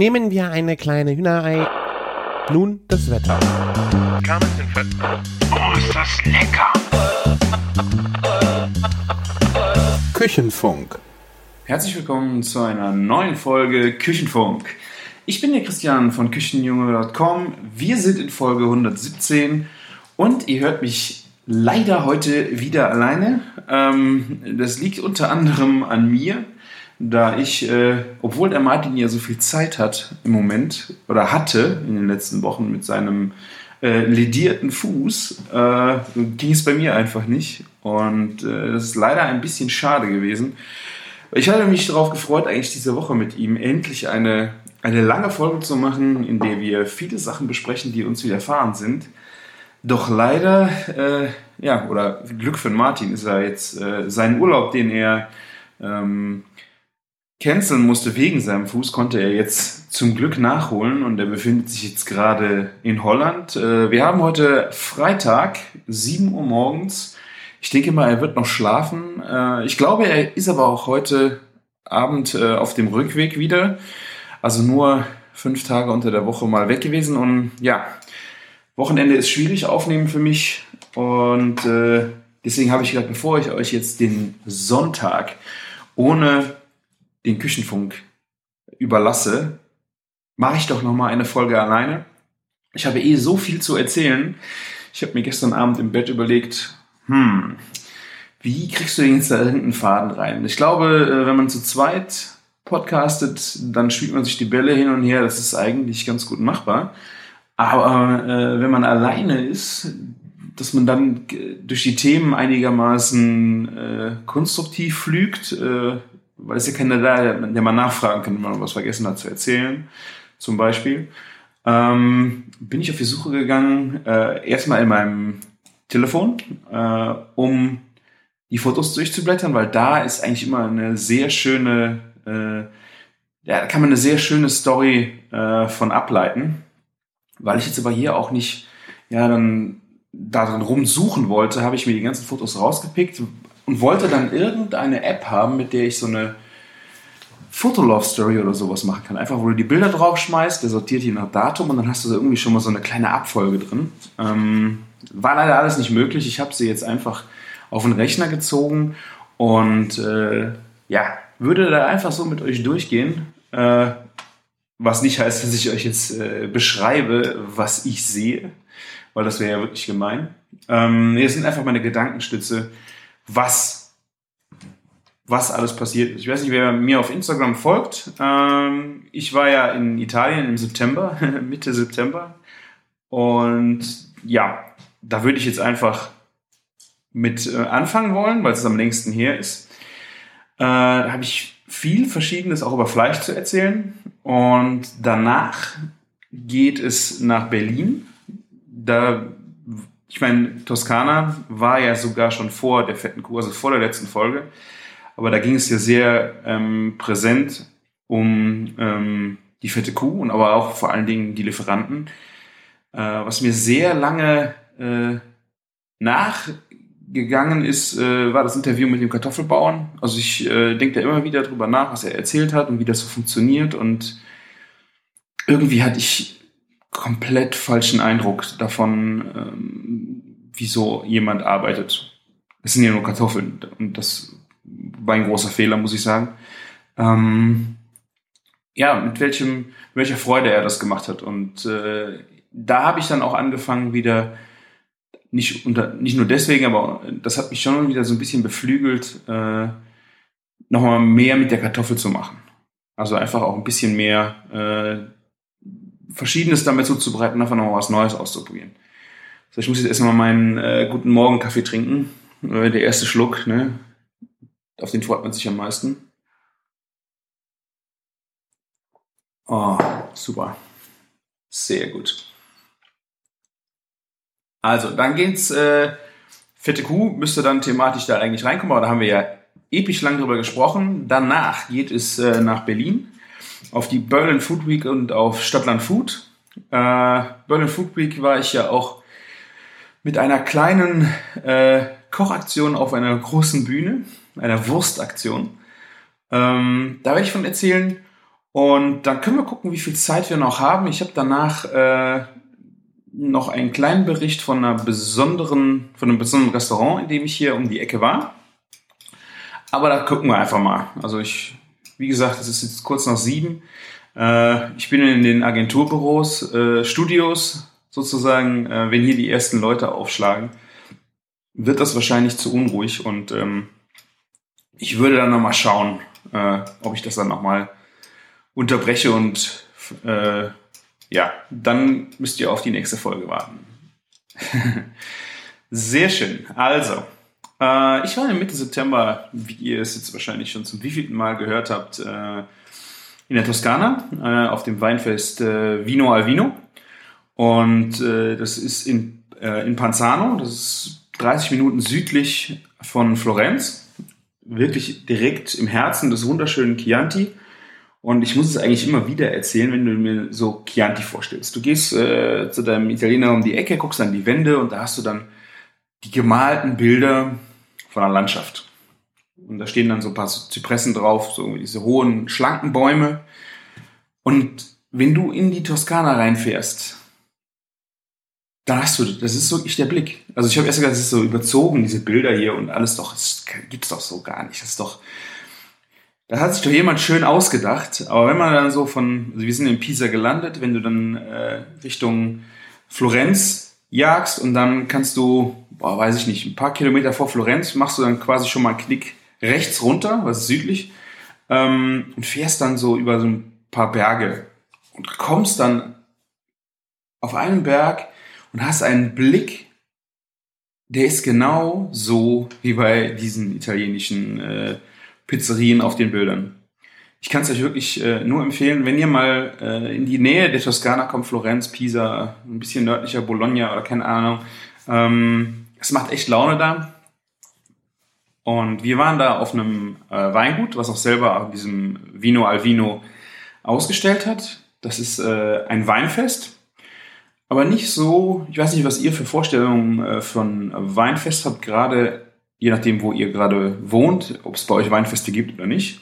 Nehmen wir eine kleine Hühnerei. Nun das Wetter. Oh, ist das lecker! Küchenfunk. Herzlich willkommen zu einer neuen Folge Küchenfunk. Ich bin der Christian von Küchenjunge.com. Wir sind in Folge 117 und ihr hört mich leider heute wieder alleine. Ähm, das liegt unter anderem an mir, da ich, äh, obwohl der Martin ja so viel Zeit hat im Moment oder hatte in den letzten Wochen mit seinem äh, ledierten Fuß, äh, ging es bei mir einfach nicht. Und äh, das ist leider ein bisschen schade gewesen. Ich hatte mich darauf gefreut, eigentlich diese Woche mit ihm endlich eine, eine lange Folge zu machen, in der wir viele Sachen besprechen, die uns widerfahren sind. Doch leider, äh, ja, oder Glück für Martin ist er jetzt äh, seinen Urlaub, den er ähm, canceln musste wegen seinem Fuß, konnte er jetzt zum Glück nachholen und er befindet sich jetzt gerade in Holland. Äh, wir haben heute Freitag, 7 Uhr morgens. Ich denke mal, er wird noch schlafen. Äh, ich glaube, er ist aber auch heute Abend äh, auf dem Rückweg wieder. Also nur fünf Tage unter der Woche mal weg gewesen und ja, Wochenende ist schwierig aufnehmen für mich und deswegen habe ich gedacht, bevor ich euch jetzt den Sonntag ohne den Küchenfunk überlasse, mache ich doch noch mal eine Folge alleine. Ich habe eh so viel zu erzählen. Ich habe mir gestern Abend im Bett überlegt, hm, wie kriegst du denn jetzt da irgendeinen Faden rein? Ich glaube, äh, wenn man zu zweit podcastet, dann spielt man sich die Bälle hin und her. Das ist eigentlich ganz gut machbar. Aber äh, wenn man alleine ist, dass man dann durch die Themen einigermaßen äh, konstruktiv flügt, äh, weil es ja keiner da, der, der mal nachfragen kann, wenn man was vergessen hat zu erzählen, zum Beispiel, ähm, bin ich auf die Suche gegangen, äh, erstmal in meinem Telefon, äh, um die Fotos durchzublättern, weil da ist eigentlich immer eine sehr schöne, äh, ja, da kann man eine sehr schöne Story äh, von ableiten. Weil ich jetzt aber hier auch nicht, ja, dann darin rumsuchen wollte, habe ich mir die ganzen Fotos rausgepickt und wollte dann irgendeine App haben, mit der ich so eine Fotolove Story oder sowas machen kann. Einfach, wo du die Bilder draufschmeißt, der sortiert die nach Datum und dann hast du da irgendwie schon mal so eine kleine Abfolge drin. Ähm, war leider alles nicht möglich. Ich habe sie jetzt einfach auf den Rechner gezogen und äh, ja, würde da einfach so mit euch durchgehen. Äh, was nicht heißt, dass ich euch jetzt äh, beschreibe, was ich sehe, weil das wäre ja wirklich gemein. Ähm, es sind einfach meine Gedankenstütze, was, was alles passiert ist. Ich weiß nicht, wer mir auf Instagram folgt. Ähm, ich war ja in Italien im September, Mitte September. Und ja, da würde ich jetzt einfach mit äh, anfangen wollen, weil es am längsten her ist. Äh, da habe ich viel Verschiedenes auch über Fleisch zu erzählen. Und danach geht es nach Berlin. Da, ich meine, Toskana war ja sogar schon vor der fetten Kuh, also vor der letzten Folge. Aber da ging es ja sehr ähm, präsent um ähm, die fette Kuh und aber auch vor allen Dingen die Lieferanten. Äh, was mir sehr lange äh, nach gegangen ist, äh, war das Interview mit dem Kartoffelbauern. Also ich äh, denke da immer wieder drüber nach, was er erzählt hat und wie das so funktioniert. Und irgendwie hatte ich komplett falschen Eindruck davon, ähm, wie so jemand arbeitet. Es sind ja nur Kartoffeln und das war ein großer Fehler, muss ich sagen. Ähm, ja, mit welchem, welcher Freude er das gemacht hat. Und äh, da habe ich dann auch angefangen, wieder nicht, unter, nicht nur deswegen, aber das hat mich schon wieder so ein bisschen beflügelt, äh, nochmal mehr mit der Kartoffel zu machen. Also einfach auch ein bisschen mehr äh, Verschiedenes damit zuzubereiten, einfach nochmal was Neues auszuprobieren. So, ich muss jetzt erstmal meinen äh, guten Morgen Kaffee trinken. Äh, der erste Schluck, ne? Auf den freut man sich am meisten. Oh, super. Sehr gut. Also, dann geht's, äh, fette Kuh müsste dann thematisch da eigentlich reinkommen, aber da haben wir ja episch lang drüber gesprochen. Danach geht es äh, nach Berlin auf die Berlin Food Week und auf Stadtland Food. Äh, Berlin Food Week war ich ja auch mit einer kleinen äh, Kochaktion auf einer großen Bühne, einer Wurstaktion. Ähm, da werde ich von erzählen. Und dann können wir gucken, wie viel Zeit wir noch haben. Ich habe danach äh, noch einen kleinen Bericht von einer besonderen, von einem besonderen Restaurant, in dem ich hier um die Ecke war. Aber da gucken wir einfach mal. Also ich, wie gesagt, es ist jetzt kurz nach sieben. Äh, ich bin in den Agenturbüros, äh, Studios sozusagen. Äh, wenn hier die ersten Leute aufschlagen, wird das wahrscheinlich zu unruhig und ähm, ich würde dann nochmal schauen, äh, ob ich das dann nochmal unterbreche und äh, ja, dann müsst ihr auf die nächste Folge warten. Sehr schön. Also, äh, ich war Mitte September, wie ihr es jetzt wahrscheinlich schon zum wievielten Mal gehört habt, äh, in der Toskana äh, auf dem Weinfest äh, Vino al Vino. Und äh, das ist in, äh, in Panzano, das ist 30 Minuten südlich von Florenz wirklich direkt im Herzen des wunderschönen Chianti. Und ich muss es eigentlich immer wieder erzählen, wenn du mir so Chianti vorstellst. Du gehst äh, zu deinem Italiener um die Ecke, guckst an die Wände und da hast du dann die gemalten Bilder von einer Landschaft. Und da stehen dann so ein paar Zypressen drauf, so diese hohen, schlanken Bäume. Und wenn du in die Toskana reinfährst, da hast du, das ist wirklich der Blick. Also ich habe erst gesagt, das ist so überzogen, diese Bilder hier und alles doch, das gibt's doch so gar nicht. Das ist doch, da hat sich doch jemand schön ausgedacht. Aber wenn man dann so von, also wir sind in Pisa gelandet, wenn du dann äh, Richtung Florenz jagst und dann kannst du, boah, weiß ich nicht, ein paar Kilometer vor Florenz machst du dann quasi schon mal einen Knick rechts runter, was ist südlich, ähm, und fährst dann so über so ein paar Berge und kommst dann auf einen Berg und hast einen Blick, der ist genau so wie bei diesen italienischen äh, Pizzerien auf den Bildern. Ich kann es euch wirklich äh, nur empfehlen, wenn ihr mal äh, in die Nähe der Toskana kommt, Florenz, Pisa, ein bisschen nördlicher Bologna oder keine Ahnung. Ähm, es macht echt Laune da. Und wir waren da auf einem äh, Weingut, was auch selber auf diesem Vino al Vino ausgestellt hat. Das ist äh, ein Weinfest aber nicht so, ich weiß nicht, was ihr für Vorstellungen äh, von Weinfest habt, gerade je nachdem, wo ihr gerade wohnt, ob es bei euch Weinfeste gibt oder nicht.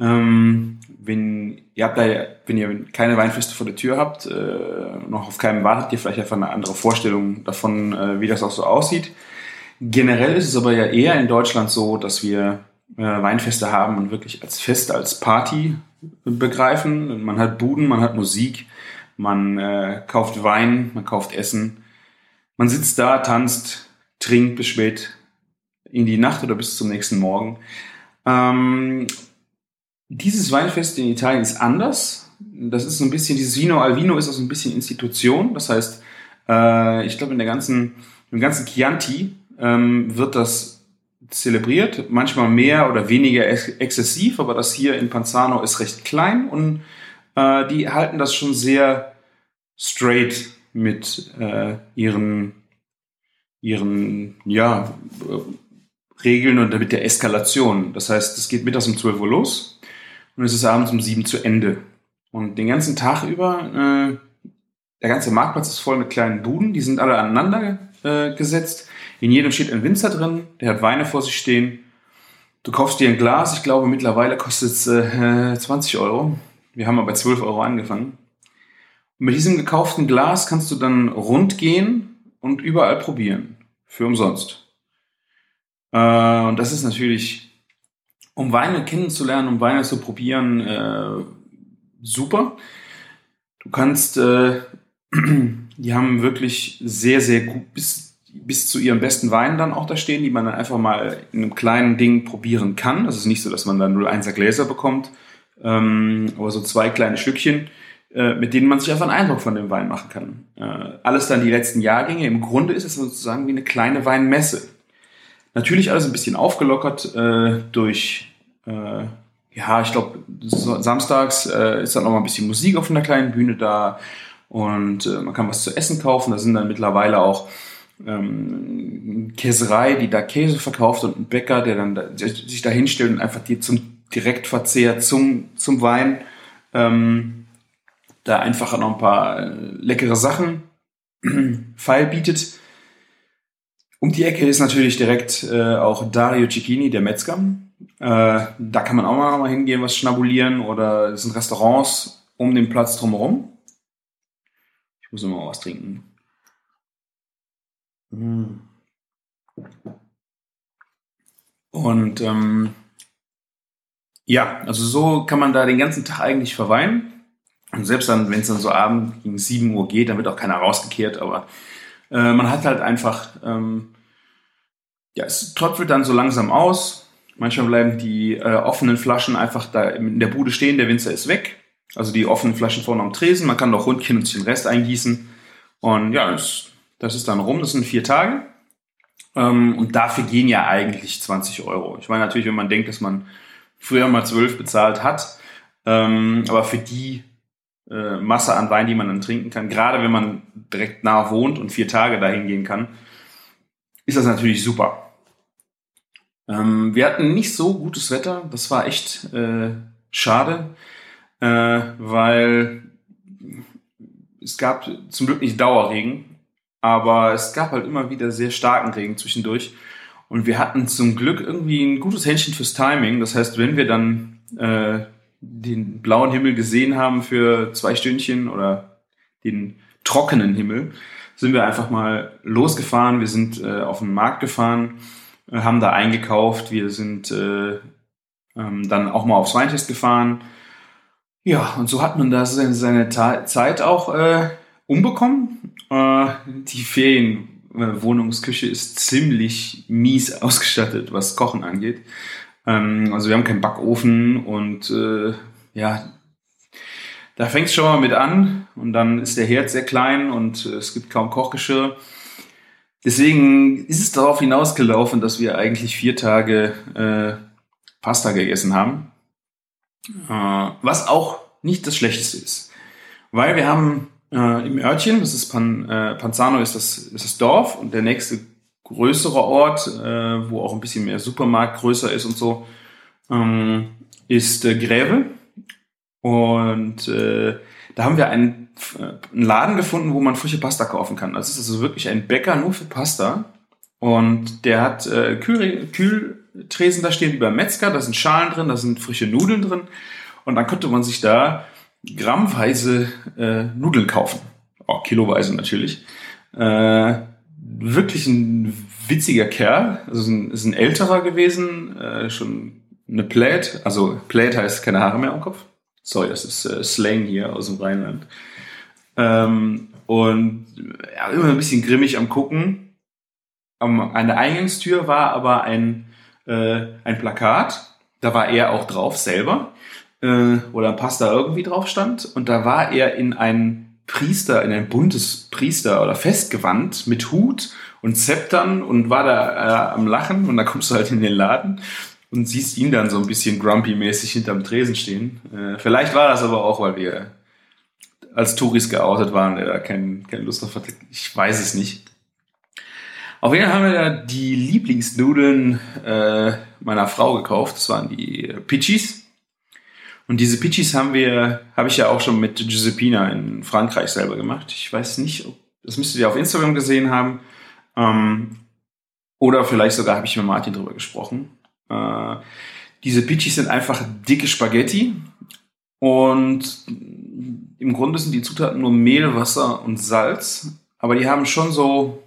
Ähm, wenn ihr habt da, wenn ihr keine Weinfeste vor der Tür habt, äh, noch auf keinem wartet, ihr vielleicht einfach eine andere Vorstellung davon, äh, wie das auch so aussieht. Generell ist es aber ja eher in Deutschland so, dass wir äh, Weinfeste haben und wirklich als Fest, als Party begreifen. Man hat Buden, man hat Musik, man äh, kauft Wein, man kauft Essen. Man sitzt da, tanzt, trinkt bis spät in die Nacht oder bis zum nächsten Morgen. Ähm, dieses Weinfest in Italien ist anders. Das ist so ein bisschen, dieses Vino al Vino ist auch so ein bisschen Institution. Das heißt, äh, ich glaube, in der ganzen, im ganzen Chianti ähm, wird das zelebriert. Manchmal mehr oder weniger ex exzessiv, aber das hier in Panzano ist recht klein und äh, die halten das schon sehr straight mit äh, ihren, ihren ja, Regeln und mit der Eskalation. Das heißt, es geht mittags um 12 Uhr los und es ist abends um 7 zu Ende. Und den ganzen Tag über, äh, der ganze Marktplatz ist voll mit kleinen Buden, die sind alle aneinander äh, gesetzt. In jedem steht ein Winzer drin, der hat Weine vor sich stehen. Du kaufst dir ein Glas, ich glaube mittlerweile kostet es äh, 20 Euro. Wir haben aber bei 12 Euro angefangen. Und mit diesem gekauften Glas kannst du dann rund gehen und überall probieren. Für umsonst. Äh, und das ist natürlich, um Weine kennenzulernen, um Weine zu probieren, äh, super. Du kannst, äh, die haben wirklich sehr, sehr gut bis, bis zu ihren besten Weinen dann auch da stehen, die man dann einfach mal in einem kleinen Ding probieren kann. Das ist nicht so, dass man dann 0,1er Gläser bekommt, ähm, aber so zwei kleine Stückchen, äh, mit denen man sich einfach einen Eindruck von dem Wein machen kann. Äh, alles dann die letzten Jahrgänge. Im Grunde ist es sozusagen wie eine kleine Weinmesse. Natürlich alles ein bisschen aufgelockert äh, durch, äh, ja, ich glaube, samstags äh, ist dann noch mal ein bisschen Musik auf einer kleinen Bühne da und äh, man kann was zu essen kaufen. Da sind dann mittlerweile auch ähm, Käserei, die da Käse verkauft und ein Bäcker, der dann da, sich da hinstellt und einfach die zum Direktverzehr zum, zum Wein ähm, da einfach noch ein paar äh, leckere Sachen feil bietet. Um die Ecke ist natürlich direkt äh, auch Dario Cicchini, der Metzger. Äh, da kann man auch mal hingehen, was schnabulieren oder es sind Restaurants um den Platz drumherum. Ich muss immer was trinken. Und ähm, ja, also so kann man da den ganzen Tag eigentlich verweilen. Und selbst dann, wenn es dann so abend gegen 7 Uhr geht, dann wird auch keiner rausgekehrt, aber äh, man hat halt einfach, ähm, ja, es tröpfelt dann so langsam aus. Manchmal bleiben die äh, offenen Flaschen einfach da in der Bude stehen, der Winzer ist weg. Also die offenen Flaschen vorne am Tresen, man kann noch rundgehen und sich den Rest eingießen. Und ja, das, das ist dann rum, das sind vier Tage. Ähm, und dafür gehen ja eigentlich 20 Euro. Ich meine natürlich, wenn man denkt, dass man früher mal 12 bezahlt hat, ähm, aber für die äh, Masse an Wein, die man dann trinken kann, gerade wenn man direkt nah wohnt und vier Tage dahin gehen kann, ist das natürlich super. Ähm, wir hatten nicht so gutes Wetter, das war echt äh, schade, äh, weil es gab zum Glück nicht Dauerregen, aber es gab halt immer wieder sehr starken Regen zwischendurch. Und wir hatten zum Glück irgendwie ein gutes Händchen fürs Timing. Das heißt, wenn wir dann äh, den blauen Himmel gesehen haben für zwei Stündchen oder den trockenen Himmel, sind wir einfach mal losgefahren. Wir sind äh, auf den Markt gefahren, äh, haben da eingekauft. Wir sind äh, ähm, dann auch mal aufs Weintest gefahren. Ja, und so hat man da seine, seine Zeit auch äh, umbekommen. Äh, die Ferienwohnungsküche ist ziemlich mies ausgestattet, was Kochen angeht. Ähm, also wir haben keinen Backofen und äh, ja, da fängt es schon mal mit an und dann ist der Herd sehr klein und äh, es gibt kaum Kochgeschirr. Deswegen ist es darauf hinausgelaufen, dass wir eigentlich vier Tage äh, Pasta gegessen haben. Äh, was auch nicht das Schlechteste ist. Weil wir haben äh, im Örtchen, das ist Pan, äh, Panzano ist das, ist das Dorf und der nächste größere Ort, äh, wo auch ein bisschen mehr Supermarkt größer ist und so, ähm, ist äh, Gräve. Und äh, da haben wir einen, äh, einen Laden gefunden, wo man frische Pasta kaufen kann. Das ist also wirklich ein Bäcker nur für Pasta. Und der hat äh, Kühl, Kühltresen da stehen wie beim Metzger, da sind Schalen drin, da sind frische Nudeln drin. Und dann konnte man sich da grammweise äh, Nudeln kaufen. Auch kiloweise natürlich. Äh, wirklich ein witziger Kerl. Also ein, ist ein älterer gewesen, äh, schon eine Plate. Also Plate heißt keine Haare mehr am Kopf. Sorry, das ist äh, Slang hier aus dem Rheinland. Ähm, und ja, immer ein bisschen grimmig am gucken. an der Eingangstür war aber ein, äh, ein Plakat. Da war er auch drauf selber äh, oder ein Pasta irgendwie drauf stand. Und da war er in ein Priester, in ein buntes Priester oder Festgewand mit Hut und Zeptern und war da äh, am Lachen. Und da kommst du halt in den Laden und siehst ihn dann so ein bisschen grumpy-mäßig hinterm Tresen stehen. Äh, vielleicht war das aber auch, weil wir als Touris geoutet waren, der da kein, keine Lust drauf hatte. Ich weiß es nicht. Auf jeden Fall haben wir da die Lieblingsnudeln äh, meiner Frau gekauft. Das waren die Pitchis. Und diese Pitchis haben wir, habe ich ja auch schon mit Giuseppina in Frankreich selber gemacht. Ich weiß nicht, das müsstet ihr auf Instagram gesehen haben. Ähm, oder vielleicht sogar habe ich mit Martin drüber gesprochen. Äh, diese Pitchis sind einfach dicke Spaghetti. Und im Grunde sind die Zutaten nur Mehl, Wasser und Salz. Aber die haben schon so,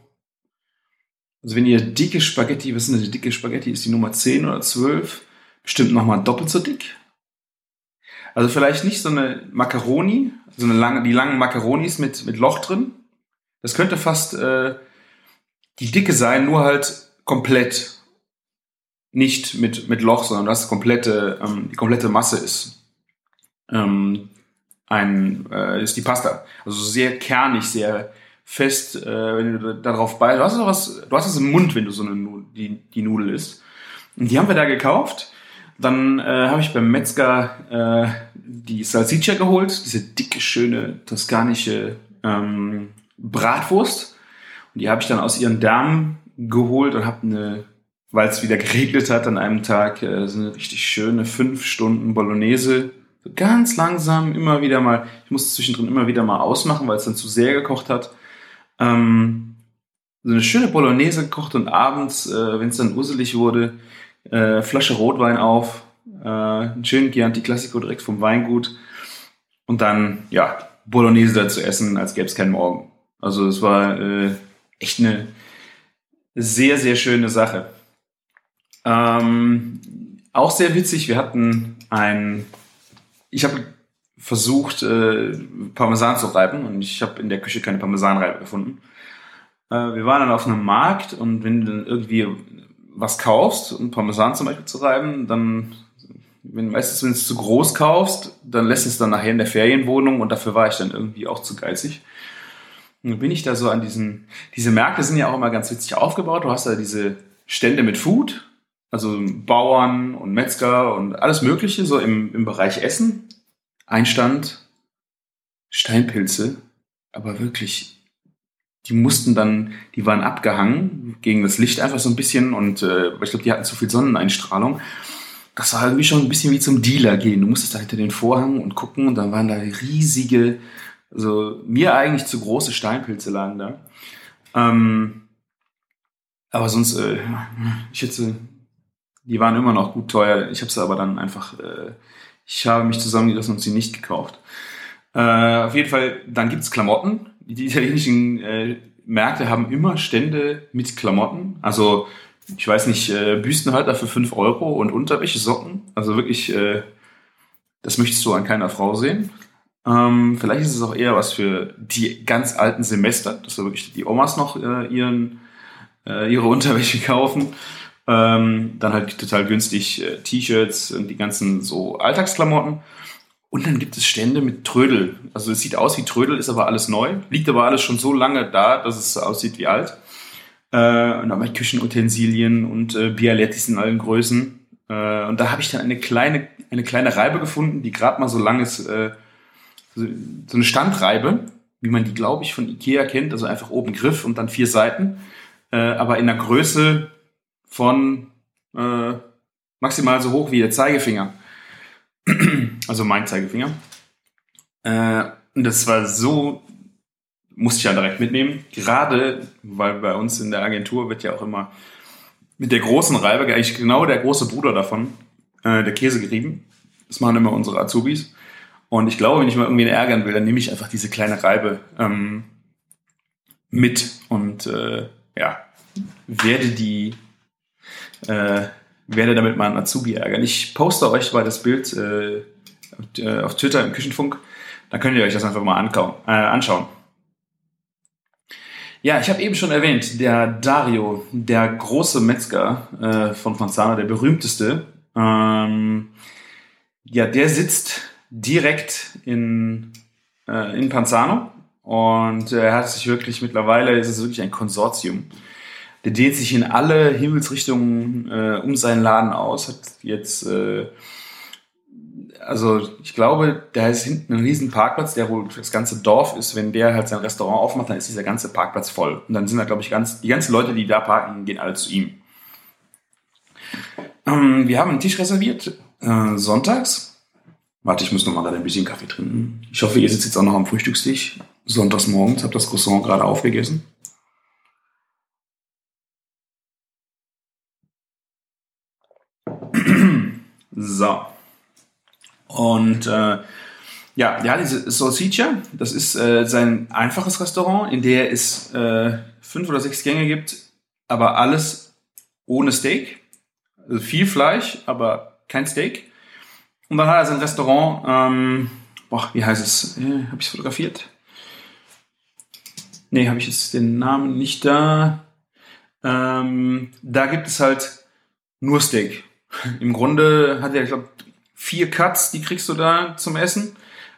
also wenn ihr dicke Spaghetti, was sind denn die dicke Spaghetti? Ist die Nummer 10 oder 12? Bestimmt nochmal doppelt so dick. Also vielleicht nicht so eine Macaroni, so eine lange, die langen Macaronis mit, mit Loch drin. Das könnte fast äh, die Dicke sein, nur halt komplett. Nicht mit, mit Loch, sondern das komplette, ähm, die komplette Masse ist. Ähm, ein, äh, ist die Pasta. Also sehr kernig, sehr fest, äh, wenn du darauf bei. Du hast was, du hast es im Mund, wenn du so eine die, die Nudel isst. Und die haben wir da gekauft. Dann äh, habe ich beim Metzger äh, die Salsiccia geholt, diese dicke, schöne toskanische ähm, Bratwurst. Und die habe ich dann aus ihren Darmen geholt und habe eine, weil es wieder geregnet hat an einem Tag, äh, so eine richtig schöne fünf Stunden Bolognese. So ganz langsam immer wieder mal, ich musste zwischendrin immer wieder mal ausmachen, weil es dann zu sehr gekocht hat. Ähm, so eine schöne Bolognese gekocht und abends, äh, wenn es dann urselig wurde, äh, Flasche Rotwein auf, äh, einen schönen Chianti Classico direkt vom Weingut und dann, ja, Bolognese dazu essen, als gäbe es keinen Morgen. Also es war äh, echt eine sehr, sehr schöne Sache. Ähm, auch sehr witzig, wir hatten ein, ich habe versucht, äh, Parmesan zu reiben und ich habe in der Küche keine Parmesanreibe gefunden. Äh, wir waren dann auf einem Markt und wenn du dann irgendwie was kaufst, um Parmesan zum Beispiel zu reiben, dann, wenn meistens, wenn du es zu groß kaufst, dann lässt es dann nachher in der Ferienwohnung und dafür war ich dann irgendwie auch zu geizig. Und bin ich da so an diesen, diese Märkte sind ja auch immer ganz witzig aufgebaut. Du hast da diese Stände mit Food, also Bauern und Metzger und alles Mögliche, so im, im Bereich Essen. Einstand, Steinpilze, aber wirklich, die mussten dann, die waren abgehangen gegen das Licht einfach so ein bisschen und äh, ich glaube, die hatten zu viel Sonneneinstrahlung. Das war irgendwie schon ein bisschen wie zum Dealer gehen. Du musstest da hinter den Vorhang und gucken und dann waren da riesige, also mir eigentlich zu große Steinpilze lagen da. Ähm, aber sonst, äh, ich hätte die waren immer noch gut teuer. Ich habe sie aber dann einfach, äh, ich habe mich zusammengerissen und sie nicht gekauft. Äh, auf jeden Fall, dann gibt's Klamotten. Die italienischen äh, Märkte haben immer Stände mit Klamotten. Also, ich weiß nicht, äh, Büstenhalter für 5 Euro und Unterwäsche, Socken. Also wirklich, äh, das möchtest du an keiner Frau sehen. Ähm, vielleicht ist es auch eher was für die ganz alten Semester, dass da wirklich die Omas noch äh, ihren, äh, ihre Unterwäsche kaufen. Ähm, dann halt total günstig äh, T-Shirts und die ganzen so Alltagsklamotten. Und dann gibt es Stände mit Trödel. Also es sieht aus wie Trödel, ist aber alles neu. Liegt aber alles schon so lange da, dass es aussieht wie alt. Äh, und dann Küchenutensilien und äh, Bialettis in allen Größen. Äh, und da habe ich dann eine kleine, eine kleine Reibe gefunden, die gerade mal so lang ist, äh, so, so eine Standreibe, wie man die, glaube ich, von Ikea kennt. Also einfach oben Griff und dann vier Seiten. Äh, aber in der Größe von äh, maximal so hoch wie der Zeigefinger. Also mein Zeigefinger. Äh, und das war so, musste ich ja direkt mitnehmen. Gerade, weil bei uns in der Agentur wird ja auch immer mit der großen Reibe, eigentlich genau der große Bruder davon, äh, der Käse gerieben. Das machen immer unsere Azubis. Und ich glaube, wenn ich mal irgendwen ärgern will, dann nehme ich einfach diese kleine Reibe ähm, mit und äh, ja, werde die äh, werde damit mal einen Azubi ärgern. Ich poste euch mal das Bild äh, auf Twitter im Küchenfunk. Dann könnt ihr euch das einfach mal äh, anschauen. Ja, ich habe eben schon erwähnt, der Dario, der große Metzger äh, von Fonzana, der berühmteste, ähm, ja, der sitzt direkt in, äh, in Panzano und er hat sich wirklich mittlerweile, ist es wirklich ein Konsortium der dehnt sich in alle Himmelsrichtungen äh, um seinen Laden aus. Hat jetzt, äh, also ich glaube, da ist hinten ein riesen Parkplatz, der wohl das ganze Dorf ist. Wenn der halt sein Restaurant aufmacht, dann ist dieser ganze Parkplatz voll. Und dann sind da, glaube ich, ganz, die ganzen Leute, die da parken, gehen alle zu ihm. Ähm, wir haben einen Tisch reserviert, äh, sonntags. Warte, ich muss noch mal ein bisschen Kaffee trinken. Ich hoffe, ihr sitzt jetzt auch noch am Frühstückstisch. Sonntags morgens, habt das Croissant gerade aufgegessen. So. Und äh, ja, ja, diese Salsiccia, das ist äh, sein einfaches Restaurant, in der es äh, fünf oder sechs Gänge gibt, aber alles ohne Steak. Also viel Fleisch, aber kein Steak. Und dann hat er sein Restaurant, ähm, boah, wie heißt es? Äh, habe ich es fotografiert? Nee, habe ich jetzt den Namen nicht da. Ähm, da gibt es halt nur Steak. Im Grunde hat er, ich glaube, vier Cuts, die kriegst du da zum Essen.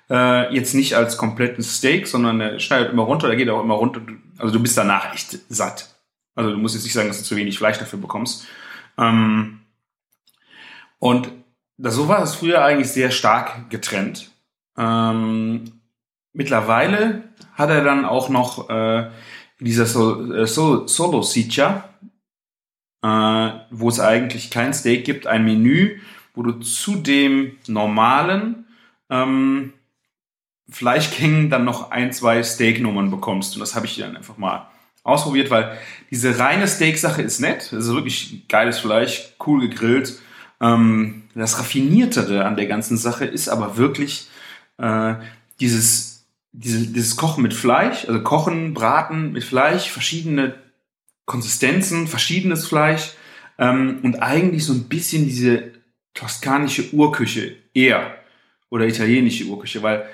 Äh, jetzt nicht als komplettes Steak, sondern er schneidet immer runter, der geht auch immer runter. Also du bist danach echt satt. Also du musst jetzt nicht sagen, dass du zu wenig Fleisch dafür bekommst. Ähm, und das, so war es früher eigentlich sehr stark getrennt. Ähm, mittlerweile hat er dann auch noch äh, dieser so, äh, so, Solo Sitcha, äh, wo es eigentlich kein Steak gibt, ein Menü, wo du zu dem normalen ähm, Fleischgängen dann noch ein, zwei Steaknummern bekommst. Und das habe ich dann einfach mal ausprobiert, weil diese reine Steak-Sache ist nett. Das ist wirklich geiles Fleisch, cool gegrillt. Ähm, das Raffiniertere an der ganzen Sache ist aber wirklich äh, dieses, diese, dieses Kochen mit Fleisch, also Kochen, Braten mit Fleisch, verschiedene Konsistenzen, verschiedenes Fleisch ähm, und eigentlich so ein bisschen diese toskanische Urküche eher oder italienische Urküche, weil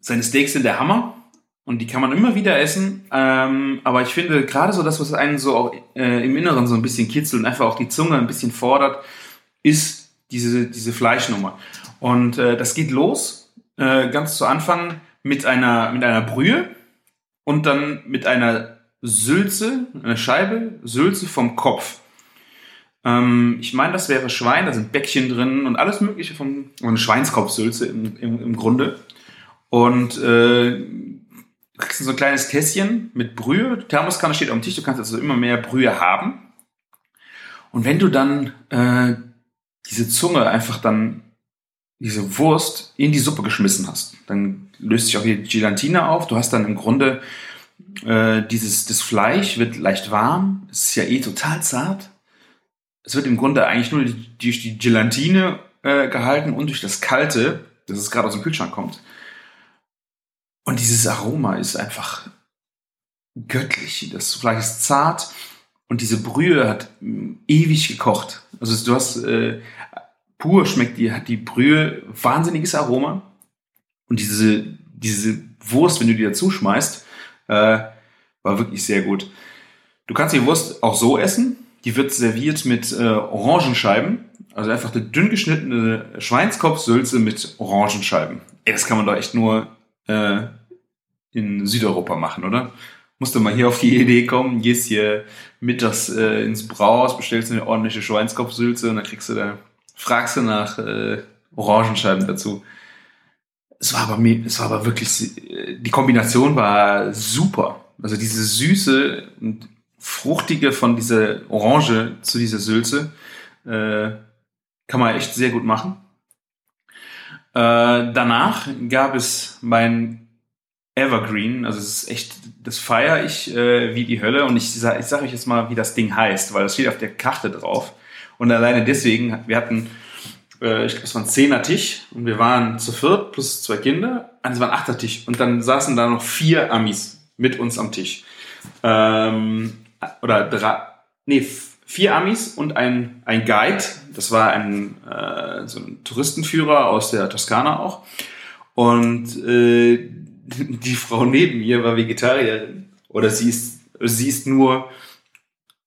seine Steaks sind der Hammer und die kann man immer wieder essen. Ähm, aber ich finde gerade so das, was einen so auch äh, im Inneren so ein bisschen kitzelt und einfach auch die Zunge ein bisschen fordert, ist diese, diese Fleischnummer. Und äh, das geht los, äh, ganz zu Anfang mit einer, mit einer Brühe und dann mit einer Sülze, eine Scheibe Sülze vom Kopf. Ähm, ich meine, das wäre Schwein, da sind Bäckchen drin und alles Mögliche vom, eine Schweinskopfsülze im, im, im Grunde. Und äh, du kriegst so ein kleines Tässchen mit Brühe. Die Thermoskanne steht auf dem Tisch, du kannst also immer mehr Brühe haben. Und wenn du dann äh, diese Zunge einfach dann, diese Wurst in die Suppe geschmissen hast, dann löst sich auch hier die Gelatine auf. Du hast dann im Grunde äh, dieses, das Fleisch wird leicht warm. Es ist ja eh total zart. Es wird im Grunde eigentlich nur durch die Gelatine äh, gehalten und durch das Kalte, das es gerade aus dem Kühlschrank kommt. Und dieses Aroma ist einfach göttlich. Das Fleisch ist zart und diese Brühe hat ewig gekocht. Also du hast äh, pur schmeckt die, hat die Brühe wahnsinniges Aroma. Und diese, diese Wurst, wenn du die dazu schmeißt, äh, war wirklich sehr gut. Du kannst die Wurst auch so essen. Die wird serviert mit äh, Orangenscheiben. Also einfach eine dünn geschnittene Schweinskopfsülze mit Orangenscheiben. Ey, das kann man doch echt nur äh, in Südeuropa machen, oder? Musst du mal hier auf die Idee kommen, gehst hier mittags äh, ins Brauhaus, bestellst eine ordentliche Schweinskopfsülze und dann kriegst du da, fragst du nach äh, Orangenscheiben dazu. Es war aber es war aber wirklich, die Kombination war super. Also diese Süße und Fruchtige von dieser Orange zu dieser Sülze äh, kann man echt sehr gut machen. Äh, danach gab es mein Evergreen, also es ist echt, das feiere ich äh, wie die Hölle und ich, sage euch jetzt mal, wie das Ding heißt, weil das steht auf der Karte drauf. Und alleine deswegen, wir hatten, äh, ich glaube, es war ein Zehner Tisch und wir waren zu viert plus zwei Kinder, also es war ein Achter Tisch und dann saßen da noch vier Amis mit uns am Tisch. Ähm, oder drei, nee, vier Amis und ein, ein Guide. Das war ein, äh, so ein Touristenführer aus der Toskana auch. Und äh, die Frau neben mir war Vegetarierin. Oder sie ist, sie ist nur,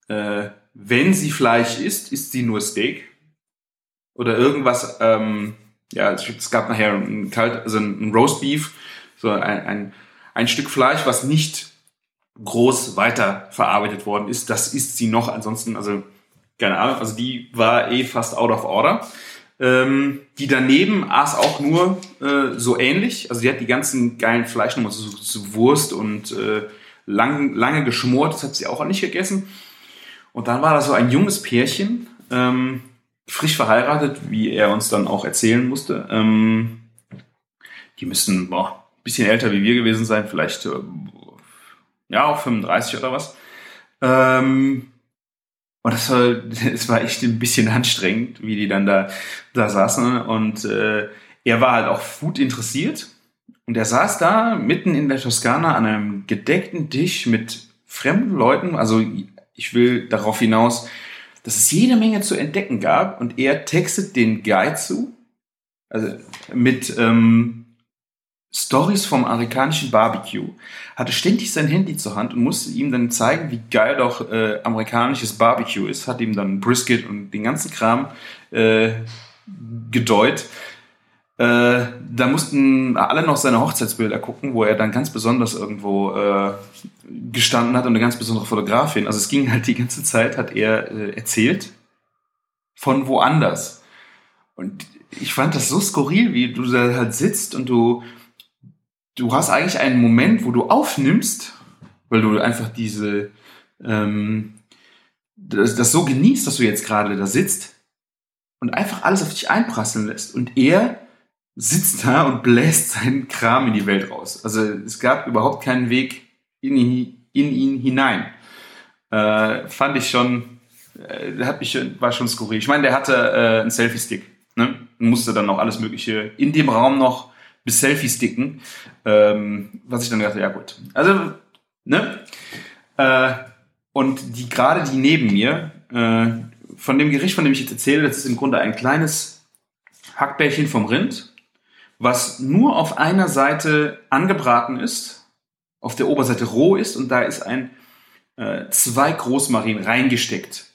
äh, wenn sie Fleisch isst, isst sie nur Steak. Oder irgendwas, ähm, ja, es gab nachher ein also ein Roastbeef, so ein, ein, ein Stück Fleisch, was nicht groß weiterverarbeitet worden ist. Das ist sie noch. Ansonsten, also keine Ahnung, also die war eh fast out of order. Ähm, die daneben aß auch nur äh, so ähnlich. Also die hat die ganzen geilen Fleischnummern, so, so Wurst und äh, lang, lange geschmort. Das hat sie auch nicht gegessen. Und dann war da so ein junges Pärchen, ähm, frisch verheiratet, wie er uns dann auch erzählen musste. Ähm, die müssten boah, bisschen älter wie wir gewesen sein, vielleicht äh, ja, auch 35 oder was. Ähm, und das war, das war echt ein bisschen anstrengend, wie die dann da, da saßen. Und äh, er war halt auch Food interessiert. Und er saß da mitten in der Toskana an einem gedeckten Tisch mit fremden Leuten. Also ich will darauf hinaus, dass es jede Menge zu entdecken gab. Und er textet den Guide zu. Also mit ähm, Stories vom amerikanischen Barbecue, hatte ständig sein Handy zur Hand und musste ihm dann zeigen, wie geil doch äh, amerikanisches Barbecue ist, hat ihm dann Brisket und den ganzen Kram äh, gedeut. Äh, da mussten alle noch seine Hochzeitsbilder gucken, wo er dann ganz besonders irgendwo äh, gestanden hat und eine ganz besondere Fotografin. Also es ging halt die ganze Zeit, hat er äh, erzählt von woanders. Und ich fand das so skurril, wie du da halt sitzt und du du hast eigentlich einen Moment, wo du aufnimmst, weil du einfach diese, ähm, das, das so genießt, dass du jetzt gerade da sitzt und einfach alles auf dich einprasseln lässt. Und er sitzt da und bläst seinen Kram in die Welt raus. Also es gab überhaupt keinen Weg, ihn in ihn hinein. Äh, fand ich schon, äh, hat mich, war schon skurril. Ich meine, der hatte äh, einen Selfie-Stick. Ne? Musste dann noch alles Mögliche in dem Raum noch bis Selfie-Sticken. Ähm, was ich dann dachte, ja gut. Also, ne? Äh, und die gerade die neben mir, äh, von dem Gericht, von dem ich jetzt erzähle, das ist im Grunde ein kleines Hackbällchen vom Rind, was nur auf einer Seite angebraten ist, auf der Oberseite roh ist und da ist ein äh, zwei Großmarien reingesteckt.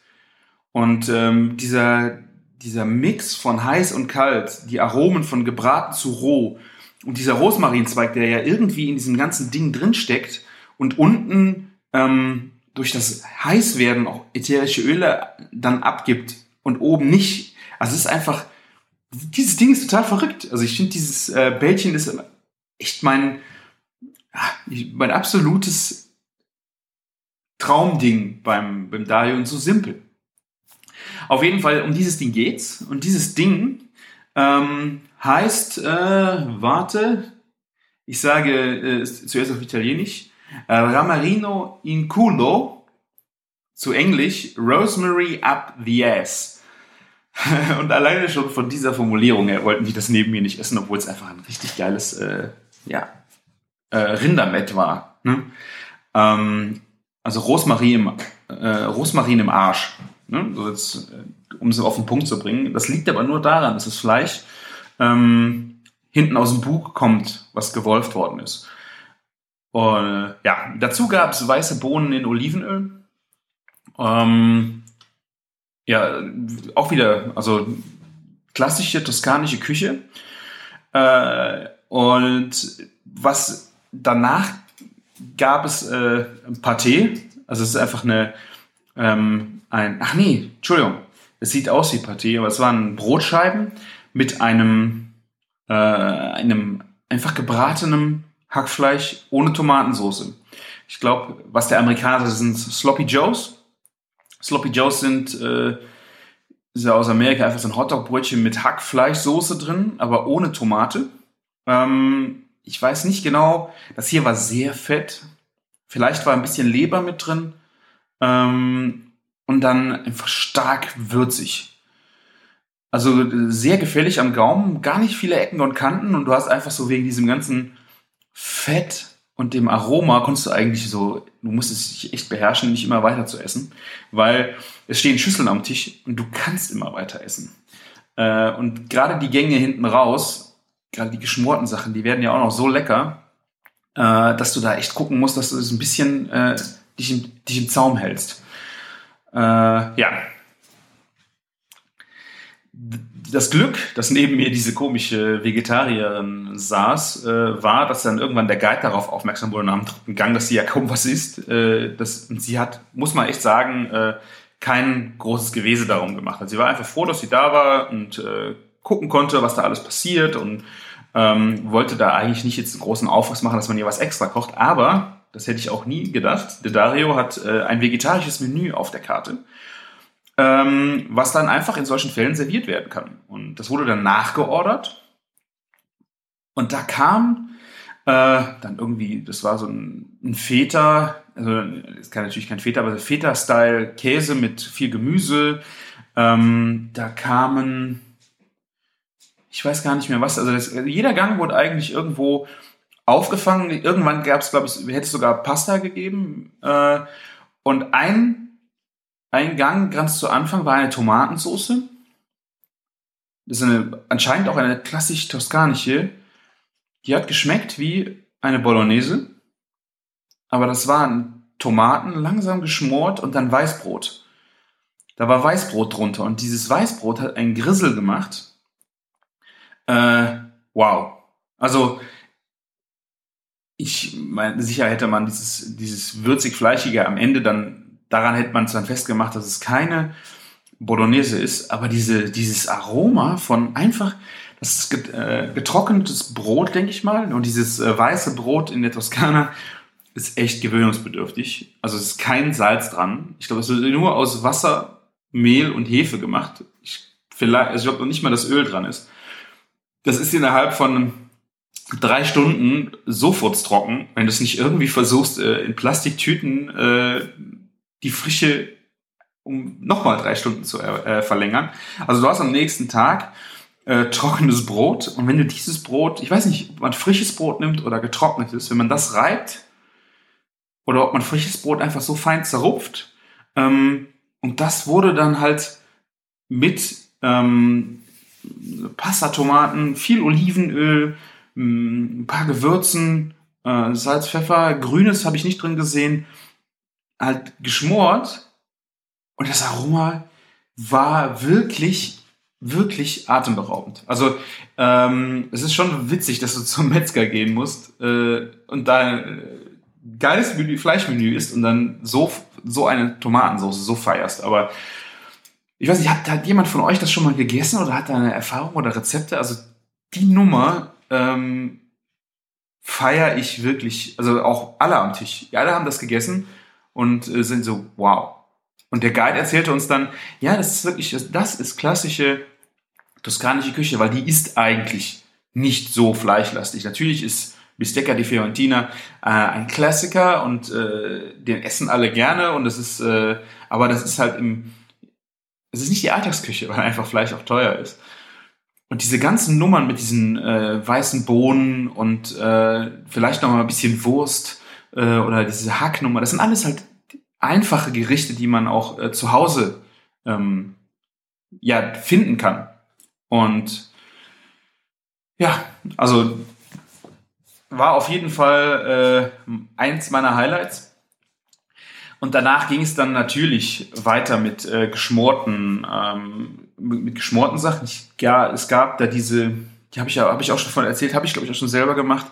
Und ähm, dieser, dieser Mix von heiß und kalt, die Aromen von gebraten zu roh und dieser Rosmarinzweig, der ja irgendwie in diesem ganzen Ding drinsteckt und unten ähm, durch das Heißwerden auch ätherische Öle dann abgibt und oben nicht. Also es ist einfach, dieses Ding ist total verrückt. Also ich finde dieses äh, Bällchen ist echt mein, mein absolutes Traumding beim, beim Dario und so simpel. Auf jeden Fall, um dieses Ding geht's. Und dieses Ding ähm, heißt, äh, warte, ich sage äh, zuerst auf Italienisch, äh, Ramarino in culo, zu Englisch Rosemary up the ass. Und alleine schon von dieser Formulierung her wollten die das neben mir nicht essen, obwohl es einfach ein richtig geiles äh, ja, äh, Rindermett war. Ne? Ähm, also Rosmarin im, äh, Rosmarin im Arsch. Ne? So jetzt, um es auf den Punkt zu bringen. Das liegt aber nur daran, dass das Fleisch ähm, hinten aus dem Bug kommt, was gewolft worden ist. Und ja, dazu gab es weiße Bohnen in Olivenöl. Ähm, ja, auch wieder, also klassische toskanische Küche. Äh, und was danach gab es äh, Pâté. Also es ist einfach eine, ähm, ein, ach nee, Entschuldigung, es sieht aus wie Pâté, aber es waren Brotscheiben mit einem, äh, einem einfach gebratenem Hackfleisch ohne Tomatensauce. Ich glaube, was der Amerikaner sind Sloppy Joes. Sloppy Joes sind äh, ist ja aus Amerika einfach so ein Hotdog-Brötchen mit Hackfleischsoße drin, aber ohne Tomate. Ähm, ich weiß nicht genau, das hier war sehr fett. Vielleicht war ein bisschen Leber mit drin. Ähm, und dann einfach stark würzig. Also sehr gefällig am Gaumen, gar nicht viele Ecken und Kanten und du hast einfach so wegen diesem ganzen Fett und dem Aroma konntest du eigentlich so, du musstest dich echt beherrschen, nicht immer weiter zu essen, weil es stehen Schüsseln am Tisch und du kannst immer weiter essen. Äh, und gerade die Gänge hinten raus, gerade die geschmorten Sachen, die werden ja auch noch so lecker, äh, dass du da echt gucken musst, dass du das ein bisschen äh, dich, im, dich im Zaum hältst. ja, das Glück, dass neben mir diese komische Vegetarierin saß, äh, war, dass dann irgendwann der Guide darauf aufmerksam wurde nach dem dritten Gang, dass sie ja kaum was isst. Äh, das, sie hat, muss man echt sagen, äh, kein großes Gewese darum gemacht. Also sie war einfach froh, dass sie da war und äh, gucken konnte, was da alles passiert und ähm, wollte da eigentlich nicht jetzt einen großen Aufwand machen, dass man ihr was extra kocht. Aber, das hätte ich auch nie gedacht, der Dario hat äh, ein vegetarisches Menü auf der Karte ähm, was dann einfach in solchen Fällen serviert werden kann. Und das wurde dann nachgeordert. Und da kam äh, dann irgendwie, das war so ein, ein Feta, also es kann natürlich kein Feta, aber Feta-Style Käse mit viel Gemüse. Ähm, da kamen, ich weiß gar nicht mehr was, also das, jeder Gang wurde eigentlich irgendwo aufgefangen. Irgendwann gab es, glaube ich, hätte es sogar Pasta gegeben. Äh, und ein ein Gang ganz zu Anfang war eine Tomatensauce. Das ist eine, anscheinend auch eine klassisch toskanische. Die hat geschmeckt wie eine Bolognese. Aber das waren Tomaten langsam geschmort und dann Weißbrot. Da war Weißbrot drunter und dieses Weißbrot hat einen Grissel gemacht. Äh, wow. Also, ich meine, sicher hätte man dieses, dieses würzig-fleischige am Ende dann daran hätte man es dann festgemacht, dass es keine Bolognese ist, aber diese, dieses Aroma von einfach, das ist äh, getrocknetes Brot, denke ich mal, und dieses äh, weiße Brot in der Toskana ist echt gewöhnungsbedürftig. Also es ist kein Salz dran. Ich glaube, es wird nur aus Wasser, Mehl und Hefe gemacht. Ich, vielleicht, also ich glaube noch nicht mal, dass Öl dran ist. Das ist innerhalb von drei Stunden sofort trocken, wenn du es nicht irgendwie versuchst, äh, in Plastiktüten die Frische um nochmal drei Stunden zu äh, verlängern. Also du hast am nächsten Tag äh, trockenes Brot und wenn du dieses Brot, ich weiß nicht, ob man frisches Brot nimmt oder getrocknetes, wenn man das reibt oder ob man frisches Brot einfach so fein zerrupft ähm, und das wurde dann halt mit ähm, Pastatomaten, viel Olivenöl, mm, ein paar Gewürzen, äh, Salz, Pfeffer, Grünes habe ich nicht drin gesehen, halt geschmort und das Aroma war wirklich, wirklich atemberaubend. Also ähm, es ist schon witzig, dass du zum Metzger gehen musst äh, und da äh, geiles Menü, Fleischmenü isst und dann so, so eine Tomatensauce so feierst. Aber ich weiß nicht, hat, hat jemand von euch das schon mal gegessen oder hat da eine Erfahrung oder Rezepte? Also die Nummer ähm, feiere ich wirklich, also auch alle am Tisch. Alle haben das gegessen und äh, sind so, wow. Und der Guide erzählte uns dann, ja, das ist wirklich, das ist klassische toskanische Küche, weil die ist eigentlich nicht so fleischlastig. Natürlich ist Bistecca di Fiorentina äh, ein Klassiker und äh, den essen alle gerne und das ist, äh, aber das ist halt im, es ist nicht die Alltagsküche, weil einfach Fleisch auch teuer ist. Und diese ganzen Nummern mit diesen äh, weißen Bohnen und äh, vielleicht noch mal ein bisschen Wurst äh, oder diese Hacknummer, das sind alles halt einfache Gerichte, die man auch äh, zu Hause ähm, ja finden kann. Und ja, also war auf jeden Fall äh, eins meiner Highlights. Und danach ging es dann natürlich weiter mit äh, geschmorten, ähm, mit geschmorten Sachen. Ich, ja, es gab da diese, die habe ich ja, habe ich auch schon von erzählt, habe ich glaube ich auch schon selber gemacht,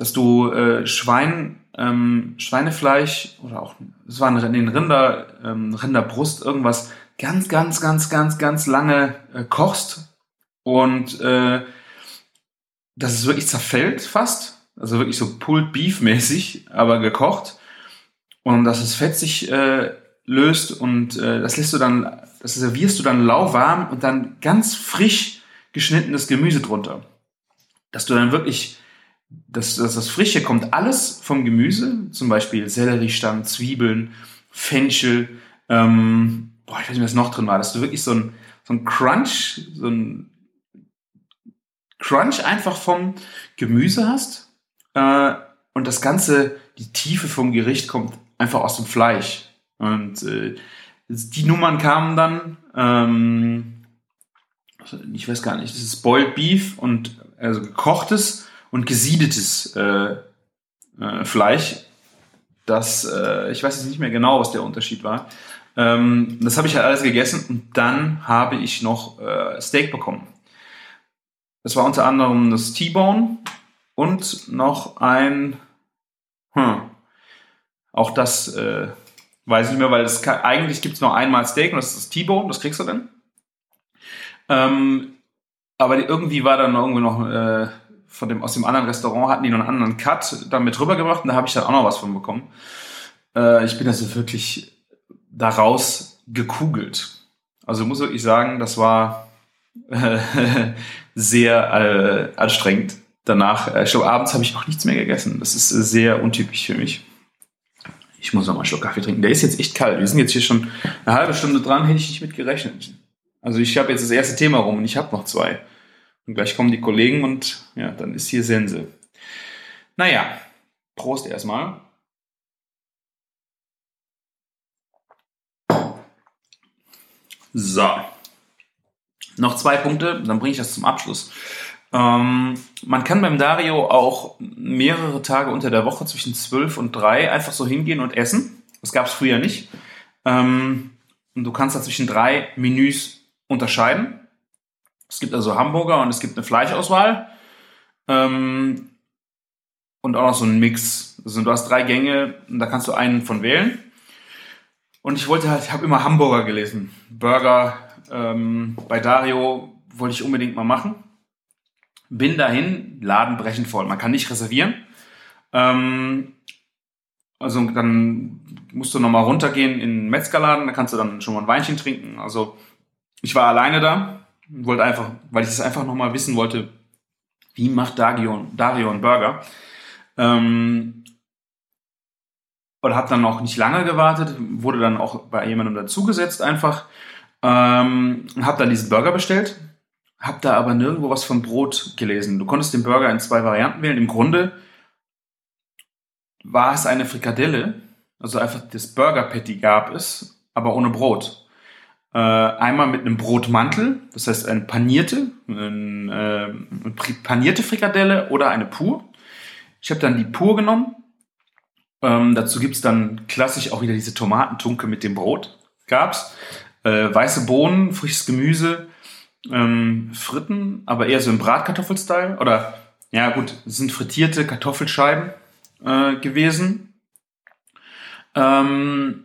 dass du äh, Schwein, ähm, Schweinefleisch oder auch, es waren in den Rinder, ähm, Rinderbrust, irgendwas ganz, ganz, ganz, ganz, ganz lange äh, kochst und äh, dass es wirklich zerfällt fast, also wirklich so Pulled Beef mäßig, aber gekocht und dass das Fett sich äh, löst und äh, das lässt du dann, das servierst du dann lauwarm und dann ganz frisch geschnittenes Gemüse drunter. Dass du dann wirklich, dass, dass das Frische kommt alles vom Gemüse, zum Beispiel Selleriestangen, Zwiebeln, Fenchel, ähm, boah, ich weiß nicht, was noch drin war, dass du wirklich so ein, so ein Crunch, so ein Crunch einfach vom Gemüse hast äh, und das Ganze, die Tiefe vom Gericht kommt einfach aus dem Fleisch. Und äh, die Nummern kamen dann, ähm, ich weiß gar nicht, das ist Boiled Beef und also gekochtes und gesiedetes äh, äh, Fleisch. Das, äh, ich weiß jetzt nicht mehr genau, was der Unterschied war. Ähm, das habe ich halt alles gegessen und dann habe ich noch äh, Steak bekommen. Das war unter anderem das T-Bone und noch ein, hm, auch das äh, weiß ich nicht mehr, weil das kann, eigentlich gibt es nur einmal Steak und das ist das T-Bone, das kriegst du dann. Ähm, aber irgendwie war dann irgendwie noch äh, von dem, aus dem anderen Restaurant hatten die noch einen anderen Cut damit rübergebracht und da habe ich dann auch noch was von bekommen. Äh, ich bin also wirklich daraus gekugelt. Also muss wirklich sagen, das war äh, sehr äh, anstrengend. Danach, äh, ich glaube, abends habe ich auch nichts mehr gegessen. Das ist äh, sehr untypisch für mich. Ich muss noch mal einen Schluck Kaffee trinken. Der ist jetzt echt kalt. Wir sind jetzt hier schon eine halbe Stunde dran, hätte ich nicht mit gerechnet. Also ich habe jetzt das erste Thema rum und ich habe noch zwei. Und gleich kommen die Kollegen und ja, dann ist hier Sense. Naja, Prost erstmal. So. Noch zwei Punkte, dann bringe ich das zum Abschluss. Ähm, man kann beim Dario auch mehrere Tage unter der Woche zwischen 12 und 3 einfach so hingehen und essen. Das gab es früher nicht. Ähm, und du kannst da zwischen drei Menüs unterscheiden. Es gibt also Hamburger und es gibt eine Fleischauswahl. Ähm, und auch noch so einen Mix. Also du hast drei Gänge und da kannst du einen von wählen. Und ich wollte halt, ich habe immer Hamburger gelesen. Burger ähm, bei Dario wollte ich unbedingt mal machen. Bin dahin, Laden brechend voll. Man kann nicht reservieren. Ähm, also dann musst du nochmal runtergehen in den Metzgerladen, da kannst du dann schon mal ein Weinchen trinken. Also ich war alleine da, wollte einfach, weil ich es einfach nochmal wissen wollte, wie macht Dario, Dario einen Burger? Ähm, und habe dann noch nicht lange gewartet, wurde dann auch bei jemandem dazugesetzt einfach. Ähm, habe dann diesen Burger bestellt, habe da aber nirgendwo was von Brot gelesen. Du konntest den Burger in zwei Varianten wählen. Im Grunde war es eine Frikadelle, also einfach das Burger Patty gab es, aber ohne Brot. Äh, einmal mit einem Brotmantel, das heißt eine panierte, eine, äh, eine panierte Frikadelle oder eine pur. Ich habe dann die pur genommen. Ähm, dazu gibt's dann klassisch auch wieder diese Tomatentunke mit dem Brot. Gab's. Äh, weiße Bohnen, frisches Gemüse, ähm, Fritten, aber eher so im Bratkartoffelstyle. Oder ja gut, es sind frittierte Kartoffelscheiben äh, gewesen. Ähm,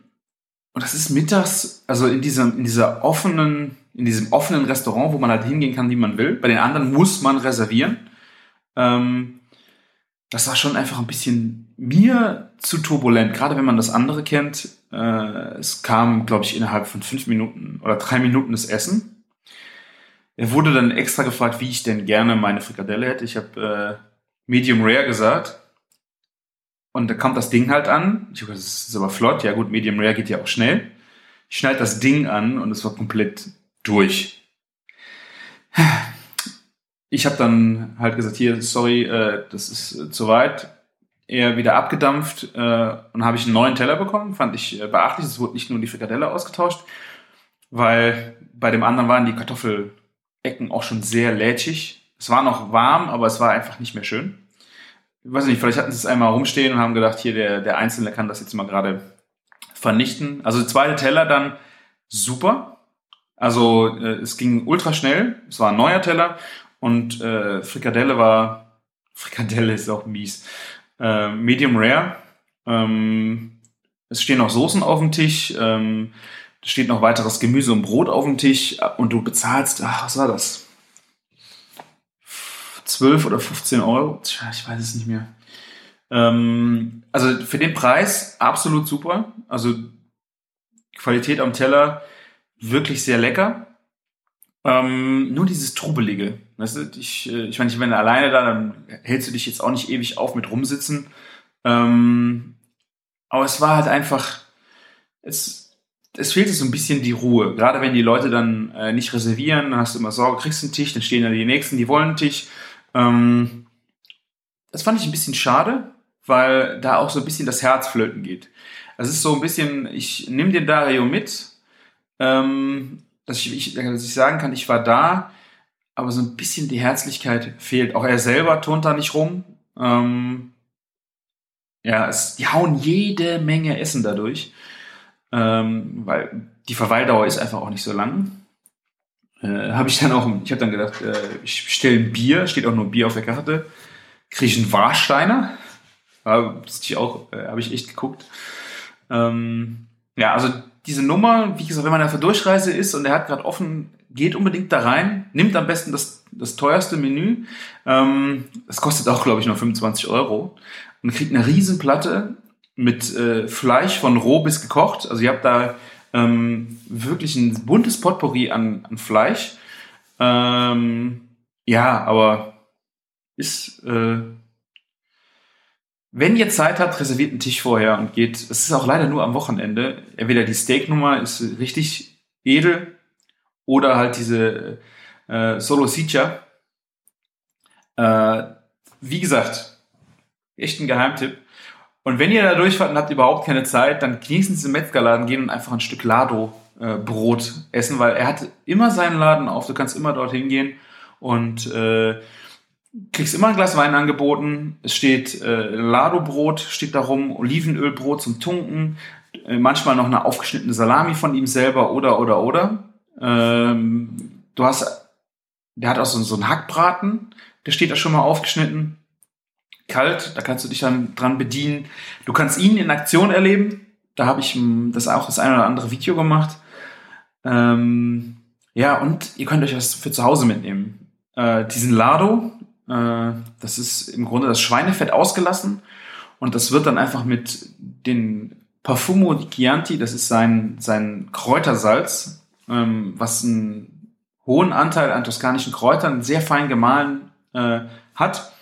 und das ist mittags, also in diesem, in dieser offenen, in diesem offenen Restaurant, wo man halt hingehen kann, wie man will. Bei den anderen muss man reservieren. Ähm, das war schon einfach ein bisschen mir zu turbulent, gerade wenn man das andere kennt. Äh, es kam, glaube ich, innerhalb von fünf Minuten oder drei Minuten das Essen. Er wurde dann extra gefragt, wie ich denn gerne meine Frikadelle hätte. Ich habe äh, Medium Rare gesagt. Und da kommt das Ding halt an. Ich habe das ist aber flott. Ja gut, Medium Rare geht ja auch schnell. Ich schneide das Ding an und es war komplett durch. Ich habe dann halt gesagt, hier, sorry, äh, das ist äh, zu weit. Er wieder abgedampft äh, und habe ich einen neuen Teller bekommen. Fand ich äh, beachtlich. Es wurde nicht nur die Frikadelle ausgetauscht, weil bei dem anderen waren die Kartoffelecken auch schon sehr lätschig. Es war noch warm, aber es war einfach nicht mehr schön weiß nicht, vielleicht hatten sie es einmal rumstehen und haben gedacht, hier, der, der Einzelne kann das jetzt mal gerade vernichten. Also der zweite Teller dann super. Also äh, es ging ultra schnell. Es war ein neuer Teller und äh, Frikadelle war, Frikadelle ist auch mies, äh, Medium Rare. Ähm, es stehen noch Soßen auf dem Tisch. Ähm, es steht noch weiteres Gemüse und Brot auf dem Tisch und du bezahlst, ach, was war das? 12 oder 15 Euro. Tja, ich weiß es nicht mehr. Ähm, also für den Preis absolut super. Also Qualität am Teller wirklich sehr lecker. Ähm, nur dieses Trubelige. Weißt du, ich, äh, ich meine, ich bin alleine da, dann hältst du dich jetzt auch nicht ewig auf mit rumsitzen. Ähm, aber es war halt einfach, es, es fehlte so ein bisschen die Ruhe. Gerade wenn die Leute dann äh, nicht reservieren, dann hast du immer Sorge, kriegst einen Tisch, dann stehen da die Nächsten, die wollen einen Tisch. Ähm, das fand ich ein bisschen schade, weil da auch so ein bisschen das Herz flöten geht. Es ist so ein bisschen, ich nehme den Dario mit, ähm, dass, ich, ich, dass ich sagen kann, ich war da, aber so ein bisschen die Herzlichkeit fehlt. Auch er selber turnt da nicht rum. Ähm, ja, es, die hauen jede Menge Essen dadurch, ähm, weil die Verweildauer ist einfach auch nicht so lang. Äh, habe ich dann auch, ich habe dann gedacht, äh, ich bestelle ein Bier, steht auch nur Bier auf der Karte, kriege ich einen Warsteiner. Das ich auch, äh, habe ich echt geguckt. Ähm, ja, also diese Nummer, wie gesagt, wenn man auf der Durchreise ist und er hat gerade offen, geht unbedingt da rein, nimmt am besten das, das teuerste Menü. Ähm, das kostet auch, glaube ich, nur 25 Euro und kriegt eine Riesenplatte mit äh, Fleisch von roh bis gekocht. Also ihr habt da ähm, wirklich ein buntes Potpourri an, an Fleisch. Ähm, ja, aber ist, äh, wenn ihr Zeit habt, reserviert einen Tisch vorher und geht. Es ist auch leider nur am Wochenende. Entweder die Steaknummer ist richtig edel oder halt diese äh, Solo Sicha. Äh, wie gesagt, echt ein Geheimtipp. Und wenn ihr da durchfahrt und habt überhaupt keine Zeit, dann genießen Sie im Metzgerladen gehen und einfach ein Stück Lado äh, Brot essen, weil er hat immer seinen Laden auf. Du kannst immer dorthin gehen und äh, kriegst immer ein Glas Wein angeboten. Es steht äh, Lado-Brot, steht darum, Olivenölbrot zum Tunken, äh, manchmal noch eine aufgeschnittene Salami von ihm selber oder oder oder. Ähm, du hast, der hat auch so, so einen Hackbraten, der steht da schon mal aufgeschnitten kalt, da kannst du dich dann dran bedienen. Du kannst ihn in Aktion erleben. Da habe ich hm, das auch das eine oder andere Video gemacht. Ähm, ja, und ihr könnt euch was für zu Hause mitnehmen. Äh, diesen Lado, äh, das ist im Grunde das Schweinefett ausgelassen und das wird dann einfach mit den Parfumo di Chianti, das ist sein, sein Kräutersalz, ähm, was einen hohen Anteil an toskanischen Kräutern, sehr fein gemahlen, äh, hat.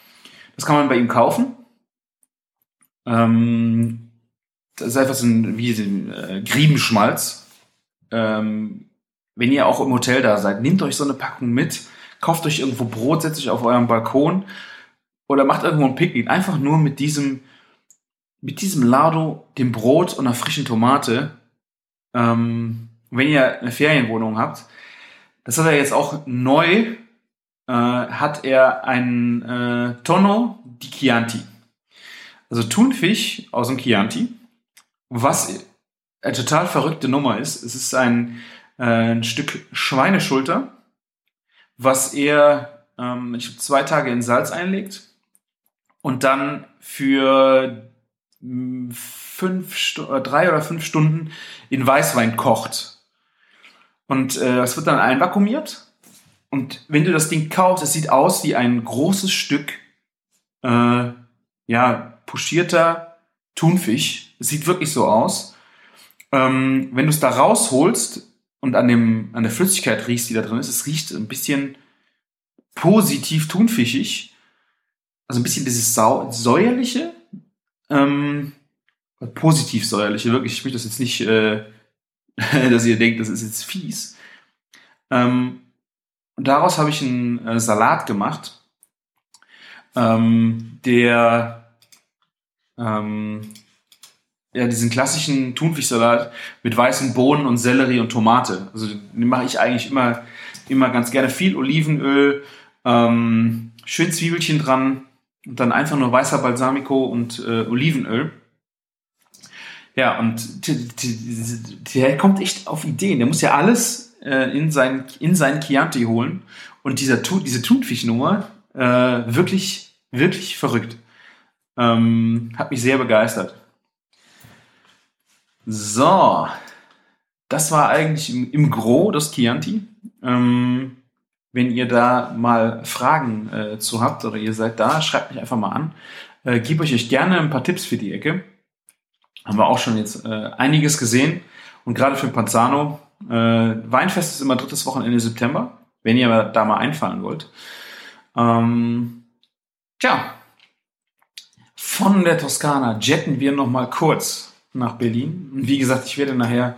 Das kann man bei ihm kaufen. Ähm, das ist einfach so ein, wie ein äh, Griebenschmalz. Ähm, wenn ihr auch im Hotel da seid, nehmt euch so eine Packung mit, kauft euch irgendwo Brot, setzt euch auf euren Balkon oder macht irgendwo ein Picknick. Einfach nur mit diesem, mit diesem Lardo, dem Brot und einer frischen Tomate. Ähm, wenn ihr eine Ferienwohnung habt, das hat er jetzt auch neu, äh, hat er ein äh, Tonno di Chianti. Also Thunfisch aus dem Chianti, was eine total verrückte Nummer ist. Es ist ein, äh, ein Stück Schweineschulter, was er ähm, ich zwei Tage in Salz einlegt und dann für mm, fünf äh, drei oder fünf Stunden in Weißwein kocht. Und äh, das wird dann einvakuumiert. Und wenn du das Ding kaufst, es sieht aus wie ein großes Stück äh, ja, pochierter Thunfisch. Es sieht wirklich so aus. Ähm, wenn du es da rausholst und an, dem, an der Flüssigkeit riechst, die da drin ist, es riecht ein bisschen positiv thunfischig. Also ein bisschen dieses Sau säuerliche. Ähm, positiv säuerliche, wirklich. Ich möchte das jetzt nicht, äh, dass ihr denkt, das ist jetzt fies. Ähm, und daraus habe ich einen äh, Salat gemacht, ähm, der ähm, ja, diesen klassischen Thunfischsalat mit weißen Bohnen und Sellerie und Tomate. Also den mache ich eigentlich immer, immer ganz gerne. Viel Olivenöl, ähm, schön Zwiebelchen dran und dann einfach nur weißer Balsamico und äh, Olivenöl. Ja, und der kommt echt auf Ideen. Der muss ja alles äh, in, sein, in seinen Chianti holen. Und dieser, diese Thunfischnummer, äh, wirklich, wirklich verrückt. Ähm, hat mich sehr begeistert. So, das war eigentlich im, im Gro das Chianti. Ähm, wenn ihr da mal Fragen äh, zu habt oder ihr seid da, schreibt mich einfach mal an. Äh, gebe euch gerne ein paar Tipps für die Ecke. Haben wir auch schon jetzt äh, einiges gesehen. Und gerade für Panzano, äh, Weinfest ist immer drittes Wochenende September, wenn ihr da mal einfallen wollt. Ähm, tja, von der Toskana jetten wir noch mal kurz nach Berlin. Und wie gesagt, ich werde nachher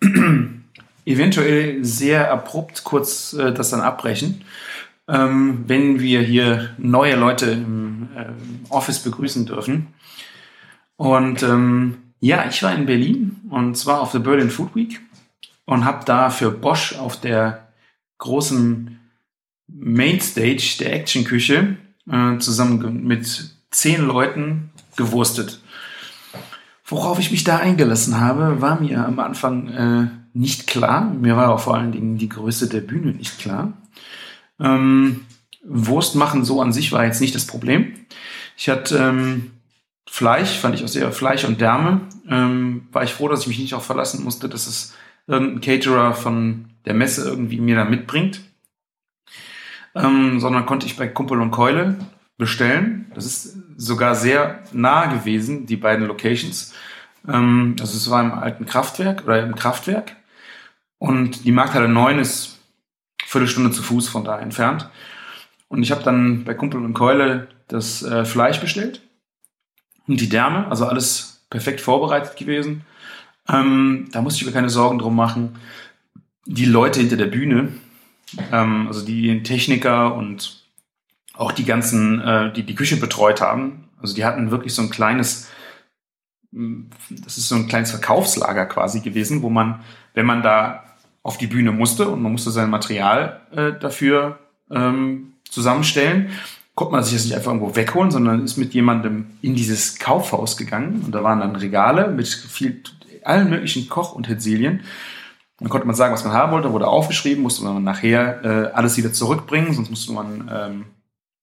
eventuell sehr abrupt kurz äh, das dann abbrechen, ähm, wenn wir hier neue Leute im äh, Office begrüßen dürfen. Und ähm, ja, ich war in Berlin und zwar auf der Berlin Food Week und habe da für Bosch auf der großen Mainstage der Actionküche äh, zusammen mit zehn Leuten gewurstet. Worauf ich mich da eingelassen habe, war mir am Anfang äh, nicht klar. Mir war auch vor allen Dingen die Größe der Bühne nicht klar. Ähm, Wurst machen so an sich war jetzt nicht das Problem. Ich hatte ähm, Fleisch, fand ich auch sehr Fleisch und Därme. Ähm, war ich froh, dass ich mich nicht auch verlassen musste, dass es irgendein Caterer von der Messe irgendwie mir da mitbringt. Ähm, sondern konnte ich bei Kumpel und Keule bestellen. Das ist sogar sehr nah gewesen, die beiden Locations. Ähm, also es war im alten Kraftwerk oder im Kraftwerk. Und die Markthalle 9 ist Viertelstunde zu Fuß von da entfernt. Und ich habe dann bei Kumpel und Keule das äh, Fleisch bestellt und die Därme, also alles perfekt vorbereitet gewesen. Ähm, da musste ich mir keine Sorgen drum machen. Die Leute hinter der Bühne, ähm, also die Techniker und auch die ganzen, äh, die die Küche betreut haben, also die hatten wirklich so ein kleines, das ist so ein kleines Verkaufslager quasi gewesen, wo man, wenn man da auf die Bühne musste und man musste sein Material äh, dafür ähm, zusammenstellen, konnte man sich das nicht einfach irgendwo wegholen, sondern ist mit jemandem in dieses Kaufhaus gegangen und da waren dann Regale mit viel, allen möglichen Kochutensilien. Dann konnte man sagen, was man haben wollte, wurde aufgeschrieben, musste man nachher äh, alles wieder zurückbringen, sonst musste man ähm,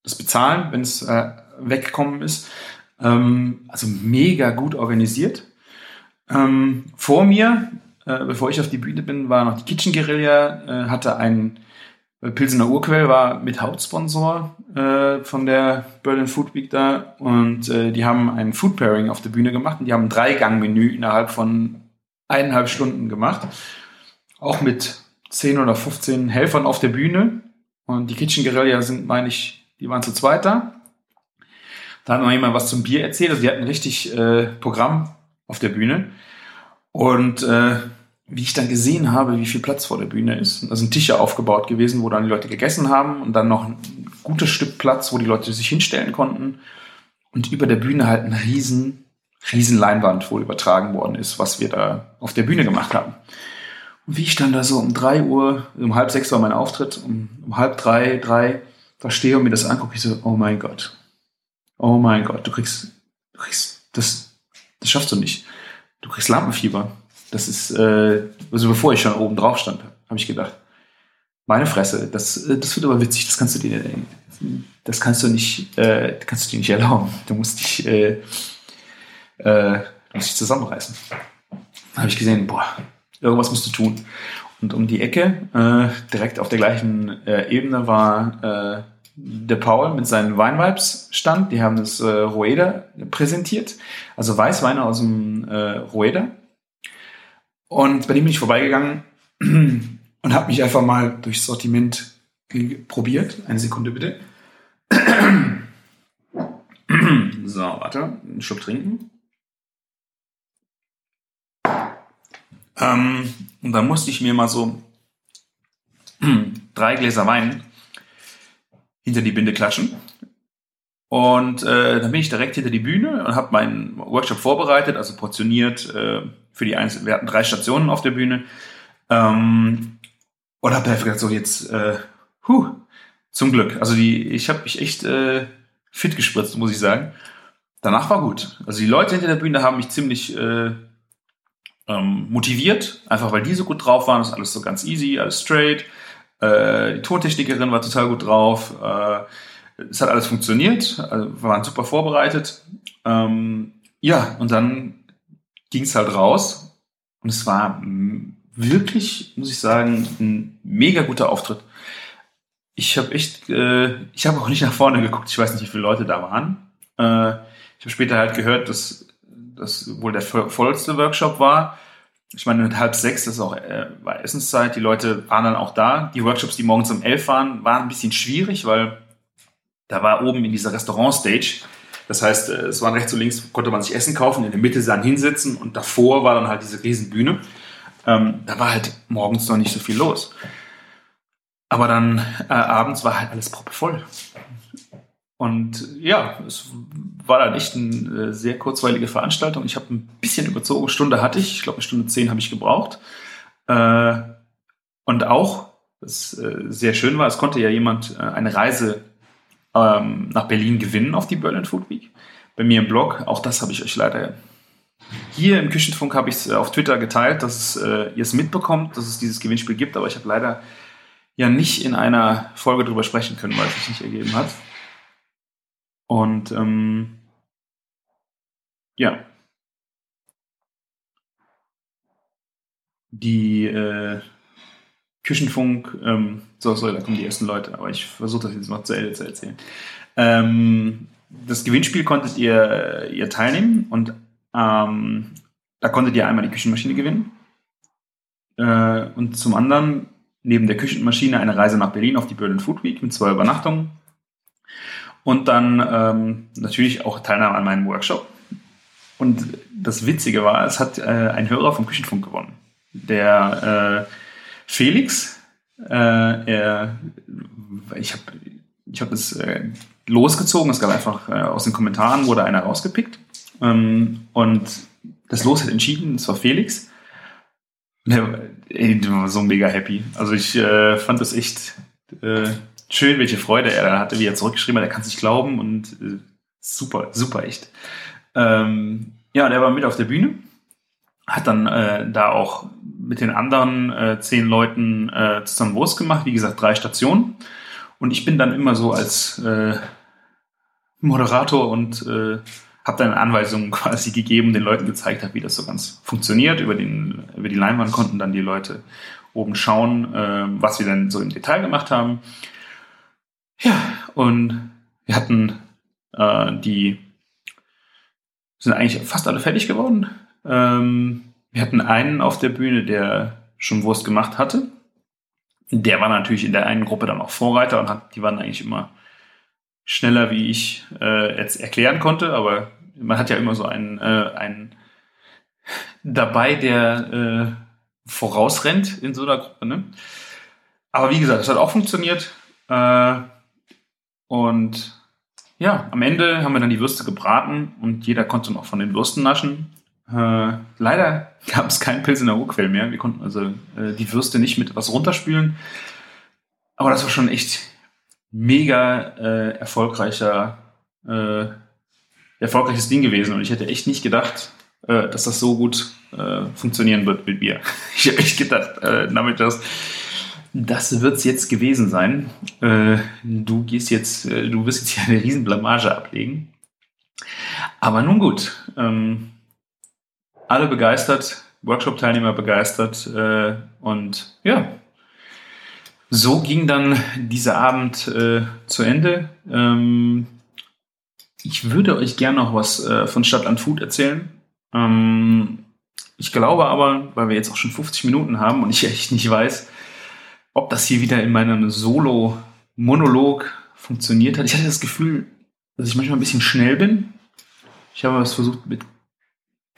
das bezahlen, wenn es äh, weggekommen ist. Ähm, also mega gut organisiert. Ähm, vor mir äh, bevor ich auf die Bühne bin, war noch die Kitchen Guerilla, äh, hatte ein äh, Pilsener Urquell war mit Hauptsponsor äh, von der Berlin Food Week da und äh, die haben ein Food Pairing auf der Bühne gemacht und die haben ein Drei-Gang-Menü innerhalb von eineinhalb Stunden gemacht. Auch mit 10 oder 15 Helfern auf der Bühne. Und die Kitchen Guerilla sind, meine ich, Die waren zu zweit da. Da hat noch jemand was zum Bier erzählt. Also die hatten richtig äh, Programm auf der Bühne. Und äh, wie ich dann gesehen habe, wie viel Platz vor der Bühne ist, da sind Tische aufgebaut gewesen, wo dann die Leute gegessen haben und dann noch ein gutes Stück Platz, wo die Leute sich hinstellen konnten. Und über der Bühne halt ein riesen, riesen Leinwand, wo übertragen worden ist, was wir da auf der Bühne gemacht haben. Und wie ich dann da so um drei Uhr, um halb sechs war mein Auftritt, um, um halb drei, drei, da stehe und mir das angucke, ich so, oh mein Gott. Oh mein Gott, du kriegst, du kriegst, das, das schaffst du nicht. Du kriegst Lampenfieber. Das ist, äh, also bevor ich schon oben drauf stand, habe ich gedacht, meine Fresse, das, äh, das wird aber witzig, das kannst du dir, das kannst du nicht, äh, kannst du dir nicht erlauben. Du musst dich, äh, äh, musst dich zusammenreißen. Da habe ich gesehen, boah, irgendwas musst du tun. Und um die Ecke, äh, direkt auf der gleichen äh, Ebene, war äh, der Paul mit seinen Weinvibes stand. Die haben das äh, Rueda präsentiert, also Weißweine aus dem äh, Rueda. Und bei dem bin ich vorbeigegangen und habe mich einfach mal durchs Sortiment probiert. Eine Sekunde bitte. so, warte, einen Schluck trinken. Ähm, und dann musste ich mir mal so drei Gläser Wein hinter die Binde klatschen. Und äh, dann bin ich direkt hinter die Bühne und habe meinen Workshop vorbereitet, also portioniert äh, für die einzelnen. Wir hatten drei Stationen auf der Bühne. Ähm, und habe einfach gedacht, so jetzt, äh, huh, zum Glück. Also die, ich habe mich echt äh, fit gespritzt, muss ich sagen. Danach war gut. Also die Leute hinter der Bühne haben mich ziemlich äh, ähm, motiviert, einfach weil die so gut drauf waren. Das ist alles so ganz easy, alles straight. Äh, die Tontechnikerin war total gut drauf. Äh, es hat alles funktioniert, also wir waren super vorbereitet. Ähm, ja, und dann ging es halt raus und es war wirklich, muss ich sagen, ein mega guter Auftritt. Ich habe echt, äh, ich habe auch nicht nach vorne geguckt. Ich weiß nicht, wie viele Leute da waren. Äh, ich habe später halt gehört, dass das wohl der vollste Workshop war. Ich meine, mit halb sechs, das ist auch äh, war Essenszeit. Die Leute waren dann auch da. Die Workshops, die morgens um elf waren, waren ein bisschen schwierig, weil da war oben in dieser Restaurant-Stage. Das heißt, äh, es waren rechts und links, konnte man sich Essen kaufen, in der Mitte dann hinsitzen und davor war dann halt diese Riesenbühne. Ähm, da war halt morgens noch nicht so viel los. Aber dann äh, abends war halt alles proppevoll. Und ja, es war dann echt eine äh, sehr kurzweilige Veranstaltung. Ich habe ein bisschen überzogen, Stunde hatte ich, ich glaube eine Stunde zehn habe ich gebraucht. Äh, und auch, was äh, sehr schön war, es konnte ja jemand eine Reise ähm, nach Berlin gewinnen auf die Berlin Food Week. Bei mir im Blog, auch das habe ich euch leider hier im Küchenfunk habe ich es auf Twitter geteilt, dass ihr es mitbekommt, dass es dieses Gewinnspiel gibt, aber ich habe leider ja nicht in einer Folge drüber sprechen können, weil es sich nicht ergeben hat. Und ähm, ja. Die äh, Küchenfunk, ähm, so, sorry, da kommen die ersten Leute, aber ich versuche das jetzt noch zu Ende zu erzählen. Ähm, das Gewinnspiel konntet ihr, ihr teilnehmen und ähm, da konntet ihr einmal die Küchenmaschine gewinnen. Äh, und zum anderen neben der Küchenmaschine eine Reise nach Berlin auf die Berlin Food Week mit zwei Übernachtungen und dann ähm, natürlich auch Teilnahme an meinem Workshop. Und das Witzige war, es hat äh, ein Hörer vom Küchenfunk gewonnen. Der äh, Felix, äh, er, ich habe ich hab es äh, losgezogen, es gab einfach äh, aus den Kommentaren wurde einer rausgepickt. Ähm, und das Los hat entschieden, es war Felix. Der, ey, der war so mega happy. Also ich äh, fand das echt äh, schön, welche Freude er da hatte, wie er zurückgeschrieben hat. Er kann es nicht glauben und äh, super, super echt. Ähm, ja, der war mit auf der Bühne, hat dann äh, da auch mit den anderen äh, zehn Leuten äh, zusammen Wurst gemacht. Wie gesagt, drei Stationen. Und ich bin dann immer so als äh, Moderator und äh, habe dann Anweisungen quasi gegeben, den Leuten gezeigt habe, wie das so ganz funktioniert. Über, den, über die Leinwand konnten dann die Leute oben schauen, äh, was wir dann so im Detail gemacht haben. Ja, und wir hatten äh, die, sind eigentlich fast alle fertig geworden. Ähm, wir hatten einen auf der Bühne, der schon Wurst gemacht hatte. Der war natürlich in der einen Gruppe dann auch Vorreiter und hat, die waren eigentlich immer schneller, wie ich äh, jetzt erklären konnte, aber man hat ja immer so einen, äh, einen dabei, der äh, vorausrennt in so einer Gruppe. Ne? Aber wie gesagt, es hat auch funktioniert. Äh, und ja, am Ende haben wir dann die Würste gebraten und jeder konnte noch von den Würsten naschen. Äh, leider gab es keinen Pilz in der Urquell mehr. Wir konnten also äh, die Würste nicht mit was runterspülen. Aber das war schon echt mega äh, erfolgreicher, äh, erfolgreiches Ding gewesen. Und ich hätte echt nicht gedacht, äh, dass das so gut funktionieren wird mit mir. Ich habe echt gedacht, damit das, das wird's jetzt gewesen sein. Äh, du gehst jetzt, äh, du wirst jetzt hier eine riesen Blamage ablegen. Aber nun gut, ähm, alle begeistert, Workshop-Teilnehmer begeistert äh, und ja, so ging dann dieser Abend äh, zu Ende. Ähm, ich würde euch gerne noch was äh, von Stadtland Food erzählen. Ähm, ich glaube aber, weil wir jetzt auch schon 50 Minuten haben und ich echt nicht weiß, ob das hier wieder in meinem Solo-Monolog funktioniert hat. Ich hatte das Gefühl, dass ich manchmal ein bisschen schnell bin. Ich habe es versucht mit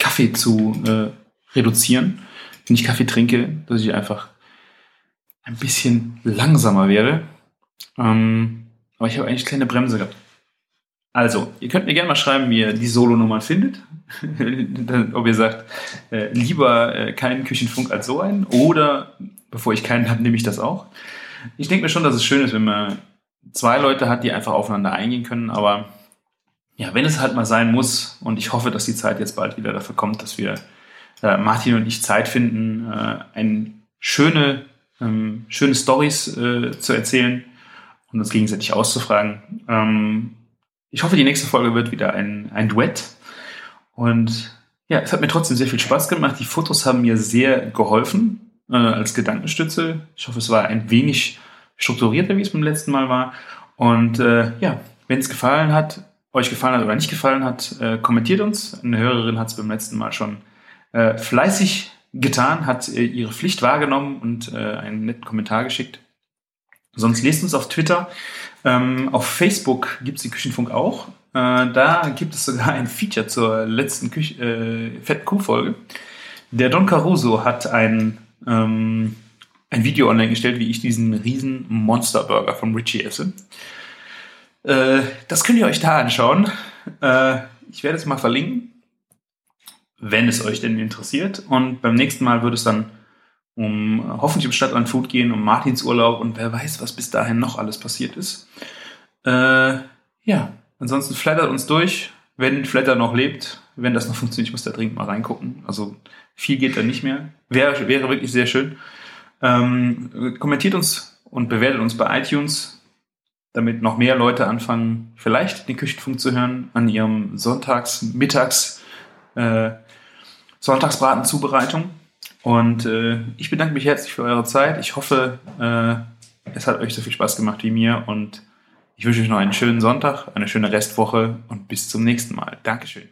Kaffee zu äh, reduzieren. Wenn ich Kaffee trinke, dass ich einfach ein bisschen langsamer werde. Ähm, aber ich habe eigentlich keine Bremse gehabt. Also, ihr könnt mir gerne mal schreiben, wie ihr die Solo-Nummern findet. Ob ihr sagt, äh, lieber äh, keinen Küchenfunk als so einen. Oder, bevor ich keinen habe, nehme ich das auch. Ich denke mir schon, dass es schön ist, wenn man zwei Leute hat, die einfach aufeinander eingehen können. Aber ja, wenn es halt mal sein muss, und ich hoffe, dass die Zeit jetzt bald wieder dafür kommt, dass wir, äh, Martin und ich, Zeit finden, äh, eine schöne ähm, schöne Stories äh, zu erzählen und uns gegenseitig auszufragen. Ähm, ich hoffe, die nächste Folge wird wieder ein, ein Duett. Und ja, es hat mir trotzdem sehr viel Spaß gemacht. Die Fotos haben mir sehr geholfen äh, als Gedankenstütze. Ich hoffe, es war ein wenig strukturierter, wie es beim letzten Mal war. Und äh, ja, wenn es gefallen hat, euch gefallen hat oder nicht gefallen hat, äh, kommentiert uns. Eine Hörerin hat es beim letzten Mal schon äh, fleißig getan, hat äh, ihre Pflicht wahrgenommen und äh, einen netten Kommentar geschickt. Sonst lest uns auf Twitter. Ähm, auf Facebook gibt es die Küchenfunk auch. Äh, da gibt es sogar ein Feature zur letzten Küch äh, fetten Kuh-Folge. Der Don Caruso hat ein, ähm, ein Video online gestellt, wie ich diesen riesen Monster-Burger von Richie esse. Äh, das könnt ihr euch da anschauen. Äh, ich werde es mal verlinken wenn es euch denn interessiert. Und beim nächsten Mal würde es dann um hoffentlich um Stadtland Food gehen, um Martins Urlaub und wer weiß, was bis dahin noch alles passiert ist. Äh, ja, ansonsten flattert uns durch, wenn Flatter noch lebt, wenn das noch funktioniert, ich muss da dringend mal reingucken. Also viel geht da nicht mehr. Wäre, wäre wirklich sehr schön. Ähm, kommentiert uns und bewertet uns bei iTunes, damit noch mehr Leute anfangen, vielleicht den Küchenfunk zu hören an ihrem Sonntags-, Mittags-, äh, Sonntagsbratenzubereitung. Und äh, ich bedanke mich herzlich für eure Zeit. Ich hoffe, äh, es hat euch so viel Spaß gemacht wie mir und ich wünsche euch noch einen schönen Sonntag, eine schöne Restwoche und bis zum nächsten Mal. Dankeschön.